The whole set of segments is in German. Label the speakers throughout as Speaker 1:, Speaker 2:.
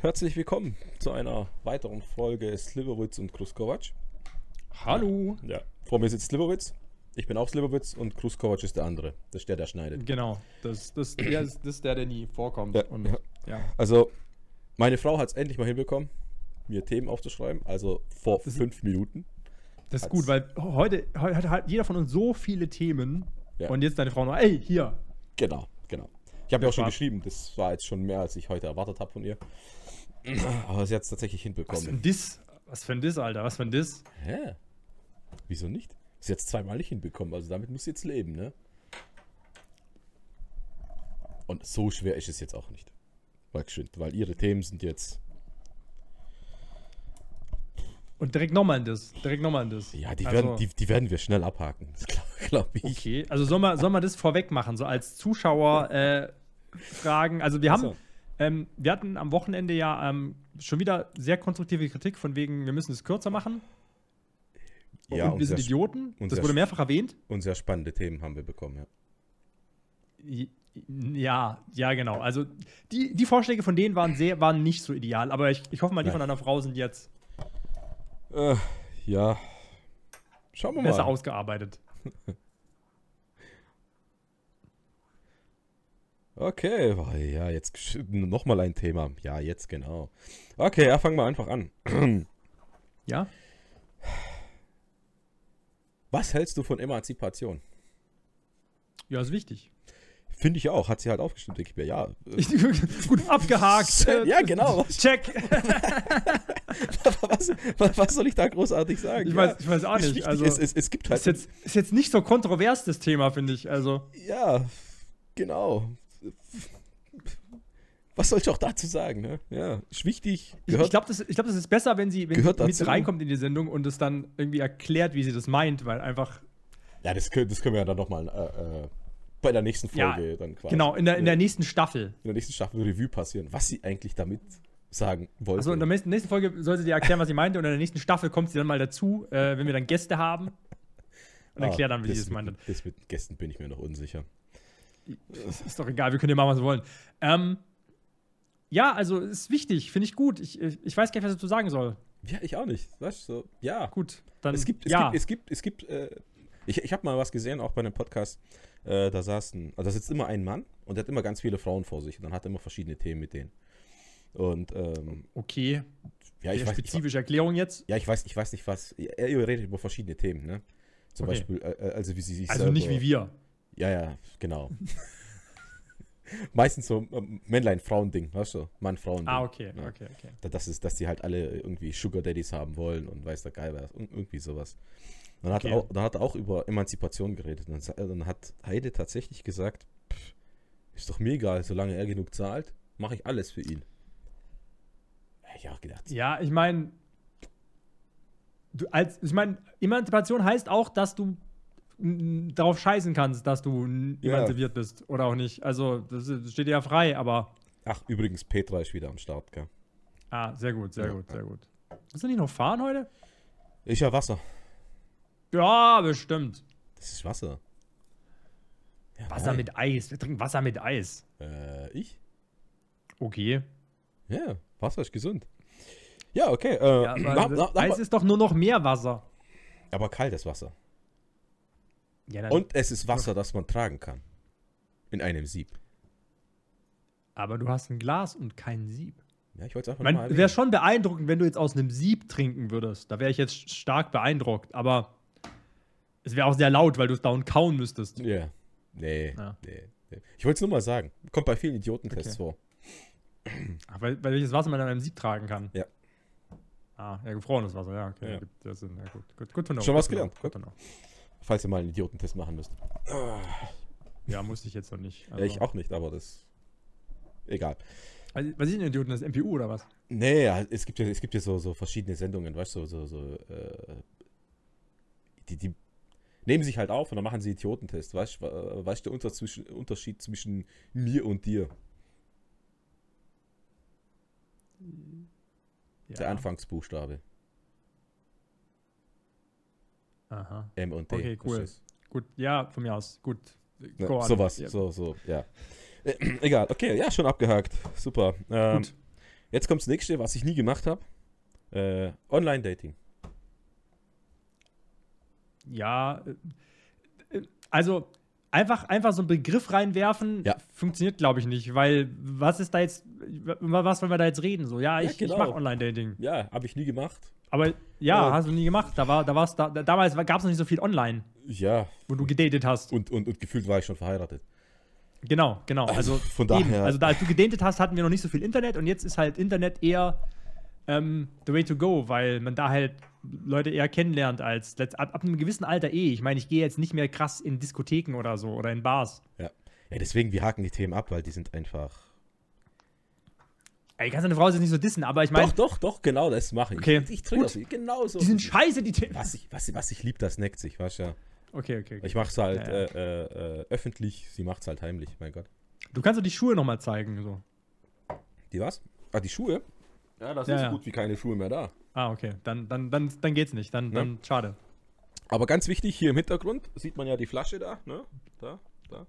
Speaker 1: Herzlich willkommen zu einer weiteren Folge Slivovitz und Kruskovac.
Speaker 2: Hallo.
Speaker 1: Ja, vor mir sitzt Slivovitz. Ich bin auch Slivovitz und Kruskovac ist der andere. Das ist der, der schneidet.
Speaker 2: Genau, das, das, der ist, das ist der, der nie vorkommt.
Speaker 1: Ja,
Speaker 2: Und,
Speaker 1: ja. Also, meine Frau hat es endlich mal hinbekommen, mir Themen aufzuschreiben. Also vor
Speaker 2: Das ist-
Speaker 1: fünf Minuten.
Speaker 2: Das ist gut, weil heute, heute hat jeder von uns so viele Themen und jetzt deine Frau noch, ey, hier.
Speaker 1: Genau. Ich habe ja auch schon geschrieben, das war jetzt schon mehr, als ich heute erwartet habe von ihr. Aber sie hat es tatsächlich
Speaker 2: Was für ein
Speaker 1: hinbekommen.
Speaker 2: Diss. Was für ein Diss, Alter, was für ein Diss.
Speaker 1: Hä? Wieso nicht? Sie hat es zweimal nicht hinbekommen, also damit muss sie jetzt leben, ne? Und so schwer ist es jetzt auch nicht. Weil, ihre Themen sind jetzt.
Speaker 2: Und direkt nochmal ein Diss. Direkt nochmal ein Diss.
Speaker 1: Ja, die,
Speaker 2: Also,
Speaker 1: werden, die, die werden wir schnell abhaken. Das glaube glaub ich.
Speaker 2: Okay, also soll man, soll man das vorweg machen, so als Zuschauer äh, fragen. Also wir haben,
Speaker 1: So.
Speaker 2: ähm, wir hatten am Wochenende ja ähm, schon wieder sehr konstruktive Kritik von wegen, wir müssen es kürzer machen.
Speaker 1: Ja,
Speaker 2: und wir sind Idioten.
Speaker 1: und
Speaker 2: Das wurde mehrfach erwähnt.
Speaker 1: und sehr spannende Themen haben wir bekommen, ja.
Speaker 2: Ja, ja, genau. Also die, die Vorschläge von denen waren sehr, waren nicht so ideal, aber ich, ich hoffe mal, die
Speaker 1: Nein.
Speaker 2: von einer Frau sind jetzt
Speaker 1: Äh, ja. Schauen wir
Speaker 2: besser
Speaker 1: mal.
Speaker 2: ausgearbeitet.
Speaker 1: Okay, ja, jetzt nochmal ein Thema. Ja, jetzt genau. Okay, ja, fangen wir einfach an.
Speaker 2: Ja?
Speaker 1: Was hältst du von Emanzipation?
Speaker 2: Ja, ist wichtig.
Speaker 1: Finde ich auch. Hat sie halt aufgestimmt, mir. Ja. äh,
Speaker 2: Gut, abgehakt.
Speaker 1: Ja, genau.
Speaker 2: Check.
Speaker 1: was, was, was soll ich da großartig sagen?
Speaker 2: Ich
Speaker 1: ja,
Speaker 2: weiß, ich weiß auch nicht. Also,
Speaker 1: es, es, es gibt halt.
Speaker 2: ist, jetzt, ist jetzt nicht so kontrovers, das Thema, finde ich. Also,
Speaker 1: Ja, genau. Was soll ich auch dazu sagen? Ne? Ja, ist wichtig.
Speaker 2: ich,
Speaker 1: Gehört,
Speaker 2: ich glaube, das, glaub, das ist besser, wenn sie, wenn sie mit
Speaker 1: dazu.
Speaker 2: reinkommt in die Sendung und es dann irgendwie erklärt, wie sie das meint, weil einfach,
Speaker 1: ja, das können, das können wir ja dann nochmal äh, äh, bei der nächsten
Speaker 2: Ja,
Speaker 1: Folge dann quasi.
Speaker 2: genau, in der, in
Speaker 1: ja,
Speaker 2: der nächsten Staffel.
Speaker 1: in der nächsten Staffel Revue passieren, was sie eigentlich damit sagen wollte.
Speaker 2: Also in der nächsten, nächsten Folge soll sie dir erklären, was sie meinte, und in der nächsten Staffel kommt sie dann mal dazu, äh, wenn wir dann Gäste haben. Und
Speaker 1: Ah,
Speaker 2: erklärt dann, wie sie es meinte.
Speaker 1: Das mit Gästen bin ich mir noch unsicher.
Speaker 2: Ist, ist doch egal, wir können ja machen, was wir wollen. Ähm, ja, also ist wichtig, finde ich gut. Ich, ich ich weiß gar nicht, was ich dazu sagen soll.
Speaker 1: Ja, ich auch nicht. Weißt du, so, ja.
Speaker 2: Gut, dann.
Speaker 1: Es gibt, es
Speaker 2: ja.
Speaker 1: gibt, es gibt, es gibt, äh, ich, ich habe mal was gesehen, auch bei einem Podcast, äh, da saß ein, also da sitzt immer ein Mann und der hat immer ganz viele Frauen vor sich und dann hat er immer verschiedene Themen mit denen. Und, ähm,
Speaker 2: okay,
Speaker 1: ja, ich
Speaker 2: sehr
Speaker 1: weiß, ich,
Speaker 2: spezifische Erklärung jetzt.
Speaker 1: ja, ich weiß, ich weiß nicht was, er, redet über verschiedene Themen, ne? Zum
Speaker 2: Okay.
Speaker 1: Beispiel, äh, äh, also wie sie sich
Speaker 2: Also nicht
Speaker 1: selber-
Speaker 2: wie wir.
Speaker 1: Ja, ja, genau. Meistens so ähm, Männlein-Frauen-Ding, weißt du? Mann-Frauen-Ding.
Speaker 2: Ah, okay,
Speaker 1: Ja.
Speaker 2: okay, okay.
Speaker 1: Da- Das ist, dass die halt alle irgendwie Sugar Daddies haben wollen und weiß der Geil was. Irgendwie sowas. Dann hat,
Speaker 2: Okay.
Speaker 1: er auch, dann hat er auch über Emanzipation geredet. Und dann, hat Heide tatsächlich gesagt, pff, ist doch mir egal, solange er genug zahlt, mache ich alles für ihn. Hätte ich auch gedacht.
Speaker 2: Ja, ich meine, als, ich meine, Emanzipation heißt auch, dass du darauf scheißen kannst, dass du
Speaker 1: Ja.
Speaker 2: emanzipiert bist oder auch nicht. Also, das, steht dir ja frei, aber.
Speaker 1: Ach, übrigens, Petra ist wieder am Start, gell?
Speaker 2: Ah, sehr gut, sehr
Speaker 1: Ja,
Speaker 2: gut,
Speaker 1: ja.
Speaker 2: sehr gut. Willst du nicht noch fahren heute?
Speaker 1: Ich ja Wasser.
Speaker 2: Ja, bestimmt.
Speaker 1: Das ist Wasser. Ja,
Speaker 2: Wasser
Speaker 1: nein.
Speaker 2: mit Eis. Wir trinken Wasser mit Eis.
Speaker 1: Äh, ich?
Speaker 2: Okay.
Speaker 1: Ja, Wasser ist gesund. Ja, okay. Äh,
Speaker 2: Ja, das
Speaker 1: nach- nach-
Speaker 2: Eis ist doch nur noch mehr Wasser.
Speaker 1: aber kaltes Wasser.
Speaker 2: Ja,
Speaker 1: Und es ist Wasser, das man tragen kann. In einem Sieb.
Speaker 2: aber du hast ein Glas und kein Sieb.
Speaker 1: Ja, ich wollte es einfach
Speaker 2: Ich
Speaker 1: mal
Speaker 2: wäre schon beeindruckend, wenn du jetzt aus einem Sieb trinken würdest. Da wäre ich jetzt stark beeindruckt. Aber es wäre auch sehr laut, weil du es down kauen müsstest.
Speaker 1: Ja. Nee,
Speaker 2: Ja.
Speaker 1: nee, nee. Ich wollte es nur mal sagen. Kommt bei vielen Idiotentests vor.
Speaker 2: Ach, weil, weil welches Wasser man in einem Sieb tragen kann.
Speaker 1: Ja.
Speaker 2: Ah, ja, gefrorenes Wasser, ja, okay.
Speaker 1: Ja.
Speaker 2: Ja Sinn. Ja, gut. Gut, gut
Speaker 1: Schon
Speaker 2: gut
Speaker 1: was gelernt,
Speaker 2: gut know.
Speaker 1: Falls ihr mal einen Idiotentest machen müsst.
Speaker 2: Ja, musste ich jetzt noch nicht.
Speaker 1: Ja, ich auch nicht, aber das. Egal.
Speaker 2: Also, was ist denn Idioten? Das MPU oder was?
Speaker 1: Nee, es gibt ja, es gibt ja so, so verschiedene Sendungen, weißt du, so, so, äh, die, die nehmen sich halt auf und dann machen sie Idiotentest. Weißt du, weißt du der Unterschied zwischen mir und dir?
Speaker 2: Ja.
Speaker 1: Der Anfangsbuchstabe.
Speaker 2: Aha.
Speaker 1: M und D.
Speaker 2: Okay, cool. Gut, ja, von mir aus. Gut. On.
Speaker 1: sowas,
Speaker 2: Ja.
Speaker 1: so, so, ja. Äh, egal, okay, ja, schon abgehakt. Super. Ähm,
Speaker 2: Gut.
Speaker 1: Jetzt kommt das nächste, was ich nie gemacht habe. Äh, Online-Dating.
Speaker 2: Ja, äh, äh, also einfach, einfach so einen Begriff reinwerfen,
Speaker 1: Ja.
Speaker 2: funktioniert, glaube ich, nicht, weil was ist da jetzt, über was wollen wir da jetzt reden? So, ja,
Speaker 1: Ja,
Speaker 2: ich,
Speaker 1: genau.
Speaker 2: ich mache Online-Dating.
Speaker 1: Ja, habe ich nie gemacht.
Speaker 2: Aber ja,
Speaker 1: Ja.
Speaker 2: hast du nie gemacht. Da war, da war's, da, da- damals gab es noch nicht so viel online,
Speaker 1: Ja,
Speaker 2: wo du gedatet hast.
Speaker 1: und, und, und gefühlt war ich schon verheiratet.
Speaker 2: Genau, genau. Also,
Speaker 1: von
Speaker 2: eben,
Speaker 1: daher-
Speaker 2: also da als du gedatet hast, hatten wir noch nicht so viel Internet und jetzt ist halt Internet eher ähm, the way to go, weil man da halt Leute eher kennenlernt als ab, ab einem gewissen Alter eh. Ich meine, ich gehe jetzt nicht mehr krass in Diskotheken oder so oder in Bars.
Speaker 1: Ja. ja, deswegen, wir haken die Themen ab, weil die sind einfach.
Speaker 2: Ey, kannst deine Frau jetzt nicht so dissen, aber ich meine,
Speaker 1: doch, doch, doch, genau das mache ich.
Speaker 2: Okay,
Speaker 1: Ich, ich
Speaker 2: gut.
Speaker 1: sie, genau so.
Speaker 2: die sind scheiße, die Themen.
Speaker 1: was ich, was, ich- was ich lieb, das neckt sich, weißt du ja.
Speaker 2: Okay, okay, okay.
Speaker 1: Ich mache es halt
Speaker 2: Ja, ja.
Speaker 1: Äh, äh, öffentlich, sie macht es halt heimlich, mein Gott.
Speaker 2: Du kannst doch die Schuhe nochmal zeigen. So.
Speaker 1: Die was? Ah, die Schuhe? Ja, da sind
Speaker 2: Ja,
Speaker 1: so
Speaker 2: ja.
Speaker 1: gut wie keine Schuhe mehr da.
Speaker 2: Ah, okay. Dann, dann, dann, dann geht's nicht. Dann,
Speaker 1: Ne?
Speaker 2: dann schade.
Speaker 1: Aber ganz wichtig, hier im Hintergrund sieht man ja die Flasche da, ne? Da, da.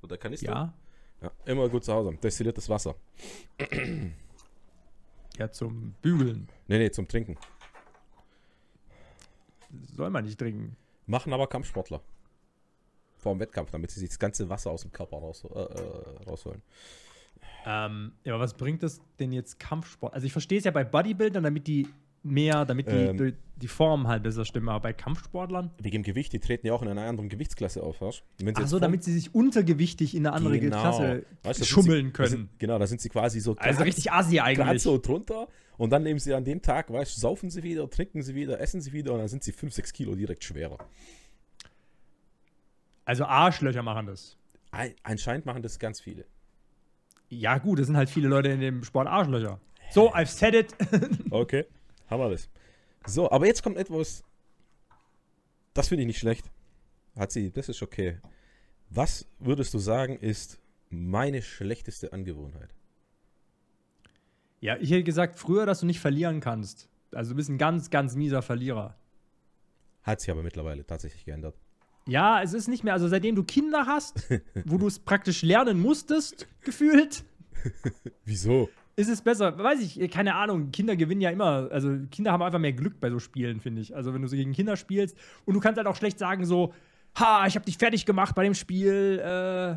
Speaker 1: So der Kanister.
Speaker 2: Ja.
Speaker 1: Ja. Immer gut zu Hause. Destilliertes Wasser.
Speaker 2: Ja, zum Bügeln.
Speaker 1: Nee, nee, zum Trinken.
Speaker 2: Soll man nicht trinken.
Speaker 1: Machen aber Kampfsportler. Vor dem Wettkampf, damit sie sich das ganze Wasser aus dem Körper raus, äh, äh, rausholen.
Speaker 2: Ähm, ja, aber was bringt es denn jetzt Kampfsport? Also ich verstehe es ja bei Bodybuildern, damit die mehr, damit die,
Speaker 1: Ähm.
Speaker 2: die, Form halt besser stimmen, aber bei Kampfsportlern?
Speaker 1: Wegen Gewicht, die treten ja auch in einer anderen Gewichtsklasse auf, sie
Speaker 2: Ach so, damit sie sich untergewichtig in eine andere
Speaker 1: Genau.
Speaker 2: Klasse
Speaker 1: Weißt
Speaker 2: schummeln
Speaker 1: sie,
Speaker 2: können.
Speaker 1: Sind, genau, da sind sie quasi so
Speaker 2: also
Speaker 1: ganz-
Speaker 2: richtig Asi
Speaker 1: gerade
Speaker 2: eigentlich.
Speaker 1: so drunter und dann nehmen sie an dem Tag, weißt du, saufen sie wieder, trinken sie wieder, essen sie wieder und dann sind sie 5, 6 Kilo direkt schwerer.
Speaker 2: Also Arschlöcher machen das.
Speaker 1: Ein, anscheinend machen das ganz viele.
Speaker 2: Ja gut, es sind halt viele Leute in dem Sport Arschlöcher. So, I've said it.
Speaker 1: Okay, haben wir das. So, aber jetzt kommt etwas, das finde ich nicht schlecht. Hat sie, das ist okay. Was würdest du sagen, ist meine schlechteste Angewohnheit?
Speaker 2: ja, ich hätte gesagt früher, dass du nicht verlieren kannst. Also du bist ein ganz, ganz mieser Verlierer.
Speaker 1: Hat sich aber mittlerweile tatsächlich geändert.
Speaker 2: Ja, es ist nicht mehr, also seitdem du Kinder hast, wo du es praktisch lernen musstest, gefühlt,
Speaker 1: Wieso?
Speaker 2: Ist es besser. Weiß ich, keine Ahnung, Kinder gewinnen ja immer, also Kinder haben einfach mehr Glück bei so Spielen, finde ich. Also wenn du so gegen Kinder spielst und du kannst halt auch schlecht sagen so, ha, ich habe dich fertig gemacht bei dem Spiel, äh,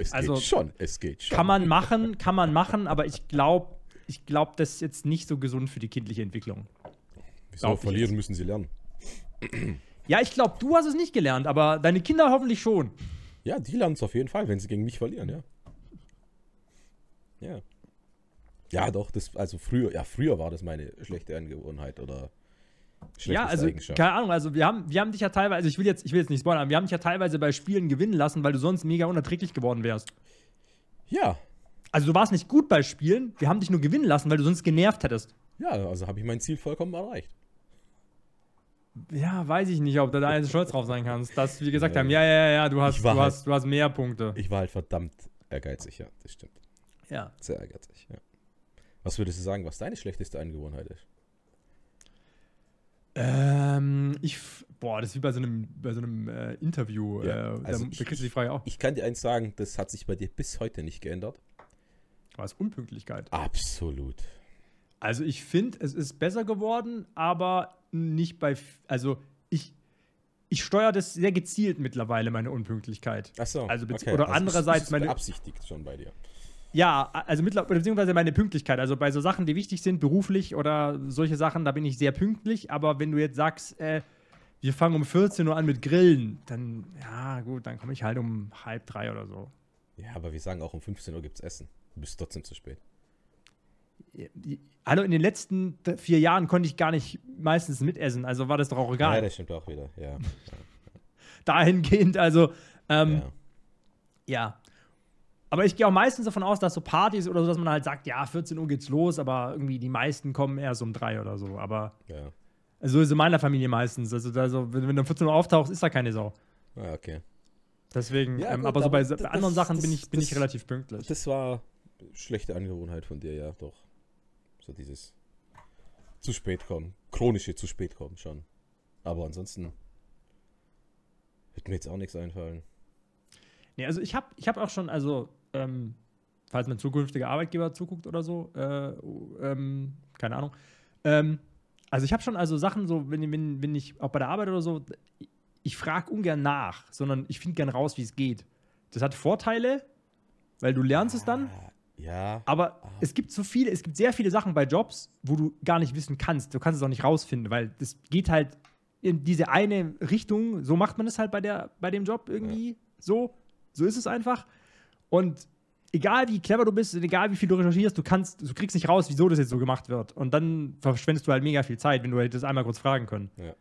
Speaker 1: Es
Speaker 2: Also,
Speaker 1: geht schon, es geht schon.
Speaker 2: kann man machen, kann man machen, aber ich glaube, ich glaube, das ist jetzt nicht so gesund für die kindliche Entwicklung.
Speaker 1: Wieso? Verlieren
Speaker 2: jetzt.
Speaker 1: müssen sie lernen.
Speaker 2: Ja, ich glaube, du hast es nicht gelernt, aber deine Kinder hoffentlich schon.
Speaker 1: Ja, die lernen es auf jeden Fall, wenn sie gegen mich verlieren, ja. Ja. Ja, doch, das, also früher, ja, früher war das meine schlechte Angewohnheit oder
Speaker 2: Ja, also
Speaker 1: Eigenschaft.
Speaker 2: keine Ahnung, also wir haben, wir haben dich ja teilweise, also ich will jetzt, ich will jetzt nicht spoilern, wir haben dich ja teilweise bei Spielen gewinnen lassen, weil du sonst mega unerträglich geworden wärst.
Speaker 1: Ja,
Speaker 2: Also du warst nicht gut bei Spielen, wir haben dich nur gewinnen lassen, weil du sonst genervt hättest.
Speaker 1: ja, also habe ich mein Ziel vollkommen erreicht.
Speaker 2: Ja, weiß ich nicht, ob du da jetzt stolz drauf sein kannst, dass wir gesagt
Speaker 1: Ja.
Speaker 2: haben, ja, ja, ja, du hast, du
Speaker 1: halt-
Speaker 2: hast, du hast mehr Punkte.
Speaker 1: Ich war halt verdammt ehrgeizig, ja, das stimmt.
Speaker 2: Ja.
Speaker 1: Sehr ehrgeizig, ja. Was würdest du sagen, was deine schlechteste Angewohnheit ist?
Speaker 2: Ähm, ich, boah, das ist wie bei so einem, bei so einem äh, Interview.
Speaker 1: Ja,
Speaker 2: äh,
Speaker 1: also
Speaker 2: da,
Speaker 1: ich-
Speaker 2: da kriegst du die Frage auch.
Speaker 1: Ich kann dir eins sagen, das hat sich bei dir bis heute nicht geändert.
Speaker 2: War es Unpünktlichkeit?
Speaker 1: Absolut.
Speaker 2: Also ich finde, es ist besser geworden, aber nicht bei, also ich, ich steuere das sehr gezielt mittlerweile, meine Unpünktlichkeit.
Speaker 1: Ach so.
Speaker 2: Also bezieh- oder
Speaker 1: es
Speaker 2: andererseits meine-
Speaker 1: beabsichtigt schon bei dir.
Speaker 2: Ja, also mittlerweile, beziehungsweise meine Pünktlichkeit. Also bei so Sachen, die wichtig sind, beruflich oder solche Sachen, da bin ich sehr pünktlich. Aber wenn du jetzt sagst, äh, wir fangen um 14 Uhr an mit Grillen, dann, ja, gut, dann komme ich halt um halb drei oder so.
Speaker 1: Ja, aber wir sagen auch um 15 Uhr gibt's Essen. Du bist trotzdem zu spät.
Speaker 2: Hallo, in den letzten vier Jahren konnte ich gar nicht meistens mitessen, also war das doch auch
Speaker 1: Ja,
Speaker 2: egal.
Speaker 1: das stimmt auch wieder. Ja.
Speaker 2: Dahingehend, also, ähm,
Speaker 1: ja.
Speaker 2: ja. Aber ich gehe auch meistens davon aus, dass so Partys oder so, dass man halt sagt, ja, 14 Uhr geht's los, aber irgendwie die meisten kommen erst um drei oder so. Aber
Speaker 1: ja.
Speaker 2: also so ist es in meiner Familie meistens. Also, da so, wenn, wenn du um 14 Uhr auftauchst, ist da keine Sau.
Speaker 1: Ah, okay.
Speaker 2: Deswegen,
Speaker 1: Ja,
Speaker 2: ähm,
Speaker 1: gut,
Speaker 2: aber so bei, bei anderen
Speaker 1: das-
Speaker 2: Sachen bin ich, bin ich
Speaker 1: das-
Speaker 2: relativ pünktlich.
Speaker 1: Das war schlechte Angewohnheit von dir, ja, doch. So dieses zu spät kommen. Chronische zu spät kommen schon. Aber ansonsten wird mir jetzt auch nichts einfallen.
Speaker 2: Nee, also ich habe ich hab auch schon, also, ähm, falls mein zukünftiger Arbeitgeber zuguckt oder so. Äh, ähm, keine Ahnung. Ähm, also ich habe schon also Sachen so, wenn, wenn, wenn ich auch bei der Arbeit oder so, ich frage ungern nach, sondern ich finde gern raus, wie es geht. Das hat Vorteile, weil du lernst es dann.
Speaker 1: Ah, Ja.
Speaker 2: Aber es gibt so viele, es gibt sehr viele Sachen bei Jobs, wo du gar nicht wissen kannst. Du kannst es auch nicht rausfinden, weil das geht halt in diese eine Richtung. So macht man es halt bei, der, bei dem Job irgendwie. So, so ist es einfach. Und egal wie clever du bist, und egal wie viel du recherchierst, du kannst, du kriegst nicht raus, wieso das jetzt so gemacht wird. Und dann verschwendest du halt mega viel Zeit, wenn du hättest einmal kurz fragen können.
Speaker 1: Ja.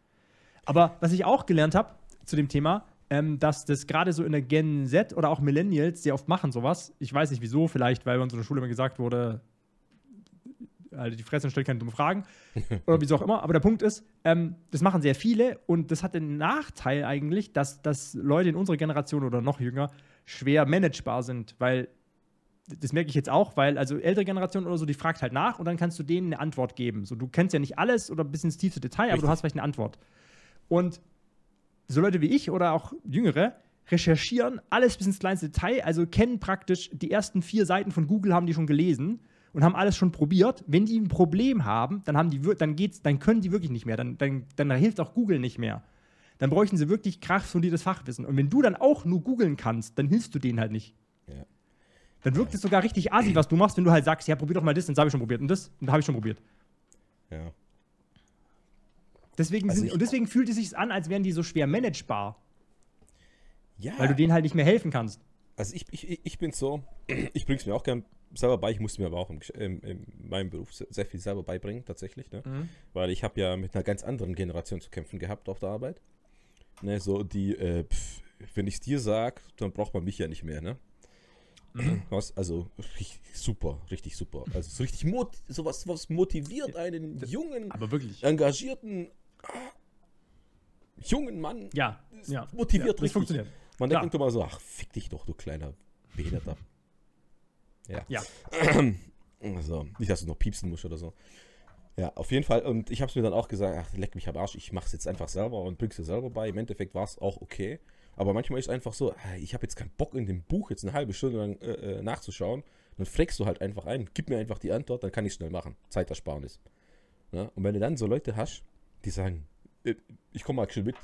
Speaker 2: Aber was ich auch gelernt habe zu dem Thema, ähm, dass das gerade so in der Gen Z oder auch Millennials sehr oft machen sowas. Ich weiß nicht wieso, vielleicht weil bei uns in der Schule immer gesagt wurde, halt die Fresse und stellt keine dummen Fragen oder wieso auch immer. Aber der Punkt ist, ähm, das machen sehr viele und das hat den Nachteil eigentlich, dass, dass Leute in unserer Generation oder noch jünger schwer managebar sind, weil das merke ich jetzt auch, weil also ältere Generation oder so, die fragt halt nach und dann kannst du denen eine Antwort geben. So, du kennst ja nicht alles oder bis ins tiefste Detail, aber
Speaker 1: Richtig.
Speaker 2: du hast vielleicht eine Antwort. Und so Leute wie ich oder auch Jüngere recherchieren alles bis ins kleinste Detail, also kennen praktisch die ersten vier Seiten von Google, haben die schon gelesen und haben alles schon probiert. Wenn die ein Problem haben, dann, haben die, dann, geht's, dann können die wirklich nicht mehr. Dann, dann, dann hilft auch Google nicht mehr. Dann bräuchten sie wirklich kraftfundiertes Fachwissen. Und wenn du dann auch nur googeln kannst, dann hilfst du denen halt nicht.
Speaker 1: Ja.
Speaker 2: Dann wirkt es sogar richtig assi, was du machst, wenn du halt sagst, ja, probier doch mal das, dann habe ich schon probiert. Und das, und habe ich schon probiert.
Speaker 1: Ja.
Speaker 2: Deswegen,
Speaker 1: Also
Speaker 2: sind, und deswegen fühlt es sich an, als wären die so schwer managebar,
Speaker 1: Ja.
Speaker 2: weil du denen halt nicht mehr helfen kannst.
Speaker 1: Also ich, ich, ich bin so, ich bringe es mir auch gern selber bei, ich musste mir aber auch im, im, in meinem Beruf se- sehr viel selber beibringen, tatsächlich, ne? Weil ich habe ja mit einer ganz anderen Generation zu kämpfen gehabt auf der Arbeit. Ne, so die, äh, pf, wenn ich es dir sag, dann braucht man mich ja nicht mehr, ne? Was? Also richtig super, richtig super. Also so richtig mot sowas, was motiviert einen jungen,
Speaker 2: Aber wirklich.
Speaker 1: engagierten ah, jungen Mann.
Speaker 2: Ja, ja.
Speaker 1: motiviert
Speaker 2: ja,
Speaker 1: richtig.
Speaker 2: funktioniert.
Speaker 1: Man
Speaker 2: Klar.
Speaker 1: denkt immer so, ach, fick dich doch, du kleiner Behinderter. Ja.
Speaker 2: Ja.
Speaker 1: So, nicht, dass du noch piepsen musst oder so. Ja, auf jeden Fall. Und ich habe es mir dann auch gesagt, ach, leck mich am Arsch, ich mache es jetzt einfach selber und bring's dir selber bei. Im Endeffekt war es auch okay. Aber manchmal ist es einfach so, ich habe jetzt keinen Bock in dem Buch jetzt eine halbe Stunde lang äh, äh, nachzuschauen. Dann fragst du halt einfach ein, gib mir einfach die Antwort, dann kann ich schnell machen. Zeitersparnis. Ja? Und wenn du dann so Leute hast, die sagen, äh, ich komme mal schnell mit,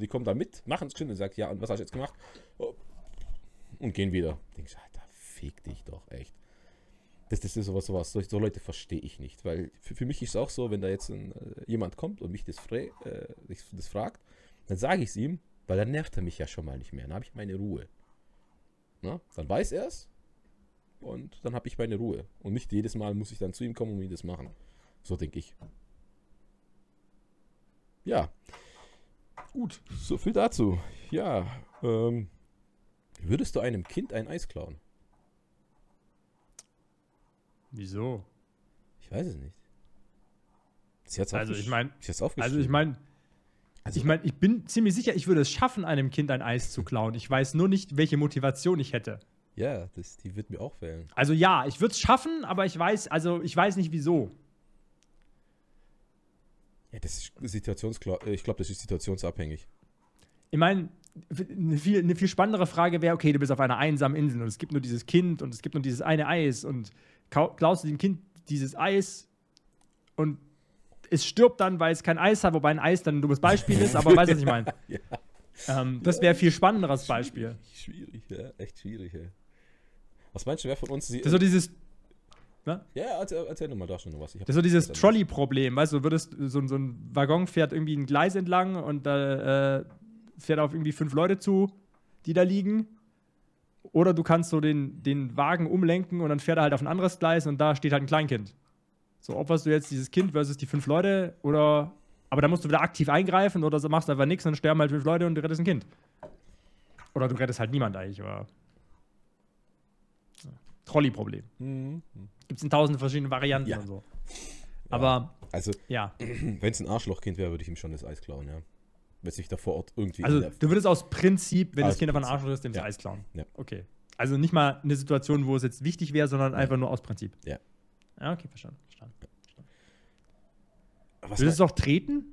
Speaker 1: die kommen da mit, machen es schnell und sagt, ja, und was hast du jetzt gemacht? Oh. Und gehen wieder. Denkst, Alter, fick dich doch, echt. Das, das ist sowas, sowas, so, so Leute verstehe ich nicht, weil für, für mich ist es auch so, wenn da jetzt ein, äh, jemand kommt und mich das, äh, das fragt, dann sage ich es ihm, weil dann nervt er mich ja schon mal nicht mehr, dann habe ich meine Ruhe. Na? Dann weiß er es und dann habe ich meine Ruhe. Und nicht jedes Mal muss ich dann zu ihm kommen und ihm das machen. So denke ich. Ja. Gut, so viel dazu. Ja, ähm, würdest du einem Kind ein Eis klauen?
Speaker 2: Wieso?
Speaker 1: Ich weiß es nicht. Sie hat's
Speaker 2: Also ich mein-
Speaker 1: sie hat's
Speaker 2: Also ich meine,
Speaker 1: Also-
Speaker 2: ich meine, ich bin ziemlich sicher, ich würde es schaffen, einem Kind ein Eis zu klauen. Ich weiß nur nicht, welche Motivation ich hätte.
Speaker 1: ja, das, die wird mir auch wählen.
Speaker 2: Also ja, ich würde es schaffen, aber ich weiß, also ich weiß nicht wieso.
Speaker 1: Ja, das ist situationsklar. Ich glaube, das ist situationsabhängig.
Speaker 2: Ich meine, eine viel, eine viel spannendere Frage wäre, okay, du bist auf einer einsamen Insel und es gibt nur dieses Kind und es gibt nur dieses eine Eis und klaust du dem Kind dieses Eis und es stirbt dann, weil es kein Eis hat, wobei ein Eis dann ein dummes Beispiel ist, aber weißt du, was ich meine?
Speaker 1: Ja.
Speaker 2: Ähm, das wäre viel spannenderes Beispiel.
Speaker 1: Schwierig, ja, echt schwierig, ja. Was meinst du, wer von uns sie.
Speaker 2: Das ist so dieses,
Speaker 1: ja, erzähl, erzähl nochmal da schon was.
Speaker 2: Das ist so dieses. Trolley-Problem, weißt du, du würdest, so, so ein Waggon fährt irgendwie ein Gleis entlang und da äh, fährt auf irgendwie fünf Leute zu, die da liegen. Oder du kannst so den, den Wagen umlenken und dann fährt er halt auf ein anderes Gleis und da steht halt ein Kleinkind. So opferst du jetzt dieses Kind versus die fünf Leute oder. Aber da musst du wieder aktiv eingreifen oder machst du einfach nichts und dann sterben halt fünf Leute und du rettest ein Kind. Oder du rettest halt niemand eigentlich, aber. Ja. Trolley-Problem.
Speaker 1: Mhm.
Speaker 2: Gibt es in tausend verschiedenen Varianten
Speaker 1: Ja.
Speaker 2: und so. Aber
Speaker 1: Also,
Speaker 2: ja.
Speaker 1: wenn es ein Arschlochkind wäre, würde ich ihm schon das Eis klauen, ja. Wenn sich da vor Ort irgendwie.
Speaker 2: Also du würdest aus Prinzip, wenn das Kind auf einen. Arschloch ist, dem das
Speaker 1: Ja.
Speaker 2: Eis klauen.
Speaker 1: Ja.
Speaker 2: Okay. Also nicht mal eine Situation, wo es jetzt wichtig wäre, sondern einfach nur aus Prinzip.
Speaker 1: Ja.
Speaker 2: Ja, okay, verstanden. verstanden.
Speaker 1: Was
Speaker 2: Würdest du auch treten?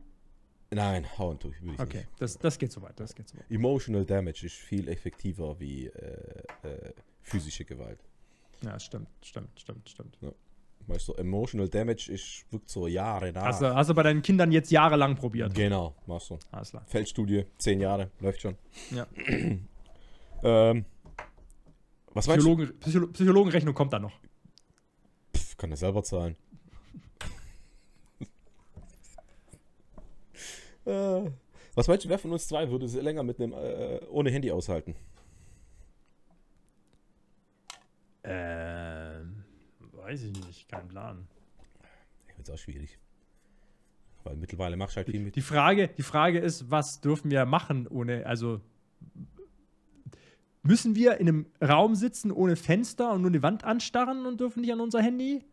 Speaker 1: Nein, hauen tue ich, ich
Speaker 2: Okay,
Speaker 1: nicht.
Speaker 2: das, das geht so weit, das geht so weit.
Speaker 1: Emotional Damage ist viel effektiver wie äh, äh, physische Gewalt.
Speaker 2: Ja, stimmt, stimmt, stimmt, stimmt.
Speaker 1: Weißt du, Emotional Damage ist wirklich so Jahre nach.
Speaker 2: Hast, du, hast du bei deinen Kindern jetzt jahrelang probiert?
Speaker 1: Genau, machst du.
Speaker 2: Alles klar.
Speaker 1: Feldstudie, zehn Jahre, läuft schon.
Speaker 2: Ja.
Speaker 1: ähm, was meinst du?
Speaker 2: Psychologen, Psycholo Psychologenrechnung kommt dann noch.
Speaker 1: Pff, kann er selber zahlen. äh, was meinst du, wer von uns zwei würde es länger mit einem äh, ohne Handy aushalten?
Speaker 2: Ähm, weiß ich nicht, kein Plan.
Speaker 1: Ich finde es auch schwierig. Weil mittlerweile machst du halt viel mit.
Speaker 2: Die Frage, die Frage ist, was dürfen wir machen ohne, also müssen wir in einem Raum sitzen ohne Fenster und nur die Wand anstarren und dürfen nicht an unser Handy?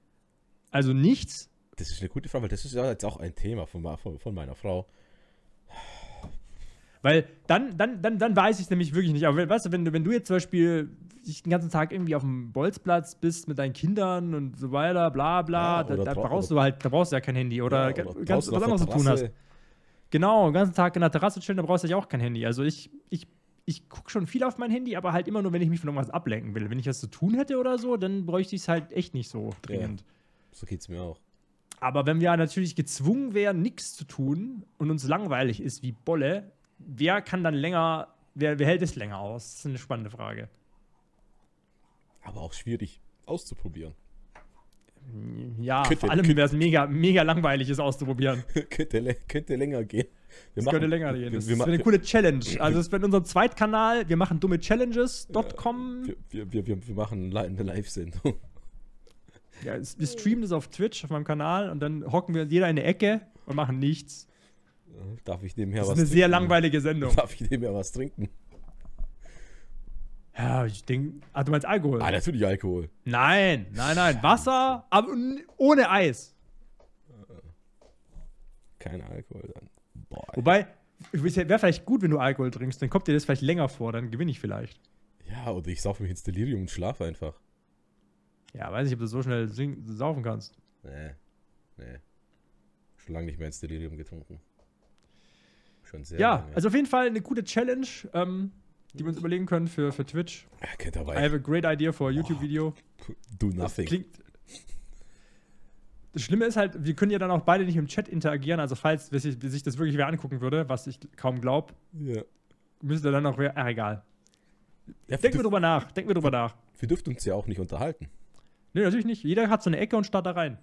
Speaker 2: Also nichts?
Speaker 1: Das ist eine gute Frage, weil das ist ja jetzt auch ein Thema von, von, von meiner Frau.
Speaker 2: Weil dann, dann, dann, dann weiß ich es nämlich wirklich nicht. Aber weißt du, wenn du, wenn du jetzt zum Beispiel dich den ganzen Tag irgendwie auf dem Bolzplatz bist mit deinen Kindern und so weiter, bla bla,
Speaker 1: Ja,
Speaker 2: da, da brauchst du halt, da brauchst du ja kein Handy oder,
Speaker 1: Ja, oder
Speaker 2: ganz was anderes zu tun hast. Genau, den ganzen Tag in der Terrasse chillen, da brauchst du ja auch kein Handy. Also ich, ich, ich gucke schon viel auf mein Handy, aber halt immer nur, wenn ich mich von irgendwas ablenken will. Wenn ich was zu tun hätte oder so, dann bräuchte ich es halt echt nicht so dringend.
Speaker 1: So geht es mir auch.
Speaker 2: Aber wenn wir natürlich gezwungen wären, nichts zu tun und uns langweilig ist wie Bolle, wer kann dann länger, wer, wer hält es länger aus? Das ist eine spannende Frage.
Speaker 1: Aber auch schwierig auszuprobieren.
Speaker 2: Ja,
Speaker 1: Könnte-
Speaker 2: vor allem
Speaker 1: könnte-
Speaker 2: wäre es mega, mega langweilig, es auszuprobieren.
Speaker 1: könnte, könnte länger gehen. Wir
Speaker 2: Das könnte länger gehen. Das
Speaker 1: wir,
Speaker 2: wäre eine
Speaker 1: machen-
Speaker 2: coole Challenge. Also, es wird unser Zweitkanal. Wir machen dumme Challenges.com.
Speaker 1: wir, wir, wir, wir, machen eine Live-Sendung.
Speaker 2: Ja, wir streamen das auf Twitch, auf meinem Kanal, und dann hocken wir jeder in eine Ecke und machen nichts.
Speaker 1: Darf ich nebenher
Speaker 2: Das ist
Speaker 1: was
Speaker 2: eine sehr
Speaker 1: trinken?
Speaker 2: langweilige Sendung.
Speaker 1: Darf ich nebenher was trinken?
Speaker 2: Ja, ich denke. Ah, du meinst Alkohol?
Speaker 1: Ah, natürlich Alkohol.
Speaker 2: Nein, nein, nein. Wasser, aber ohne Eis.
Speaker 1: Kein Alkohol dann. Boah.
Speaker 2: Wobei, es wäre vielleicht gut, wenn du Alkohol trinkst, dann kommt dir das vielleicht länger vor, dann gewinne ich vielleicht.
Speaker 1: Ja, oder ich sauf mich ins Delirium und schlafe einfach.
Speaker 2: Ja, weiß nicht, ob du so schnell saufen kannst.
Speaker 1: Nee. Nee. Schon lange nicht mehr ins Delirium getrunken. Schon sehr
Speaker 2: Ja,
Speaker 1: lange.
Speaker 2: also auf jeden Fall eine gute Challenge, ähm, die wir uns überlegen können für, für Twitch.
Speaker 1: Ja, könnt
Speaker 2: I
Speaker 1: dabei.
Speaker 2: have a great idea for a YouTube-Video.
Speaker 1: Do
Speaker 2: Das
Speaker 1: nothing.
Speaker 2: klingt. Das Schlimme ist halt, wir können ja dann auch beide nicht im Chat interagieren. Also, falls sich, sich das wirklich wer angucken würde, was ich kaum glaube,
Speaker 1: Ja.
Speaker 2: müsste dann auch wer. Ach, egal.
Speaker 1: ja
Speaker 2: Denken wir drüber nach. Denken wir drüber nach.
Speaker 1: wir dürften uns ja auch nicht unterhalten.
Speaker 2: Nee, natürlich nicht. Jeder hat so eine Ecke und starrt da rein.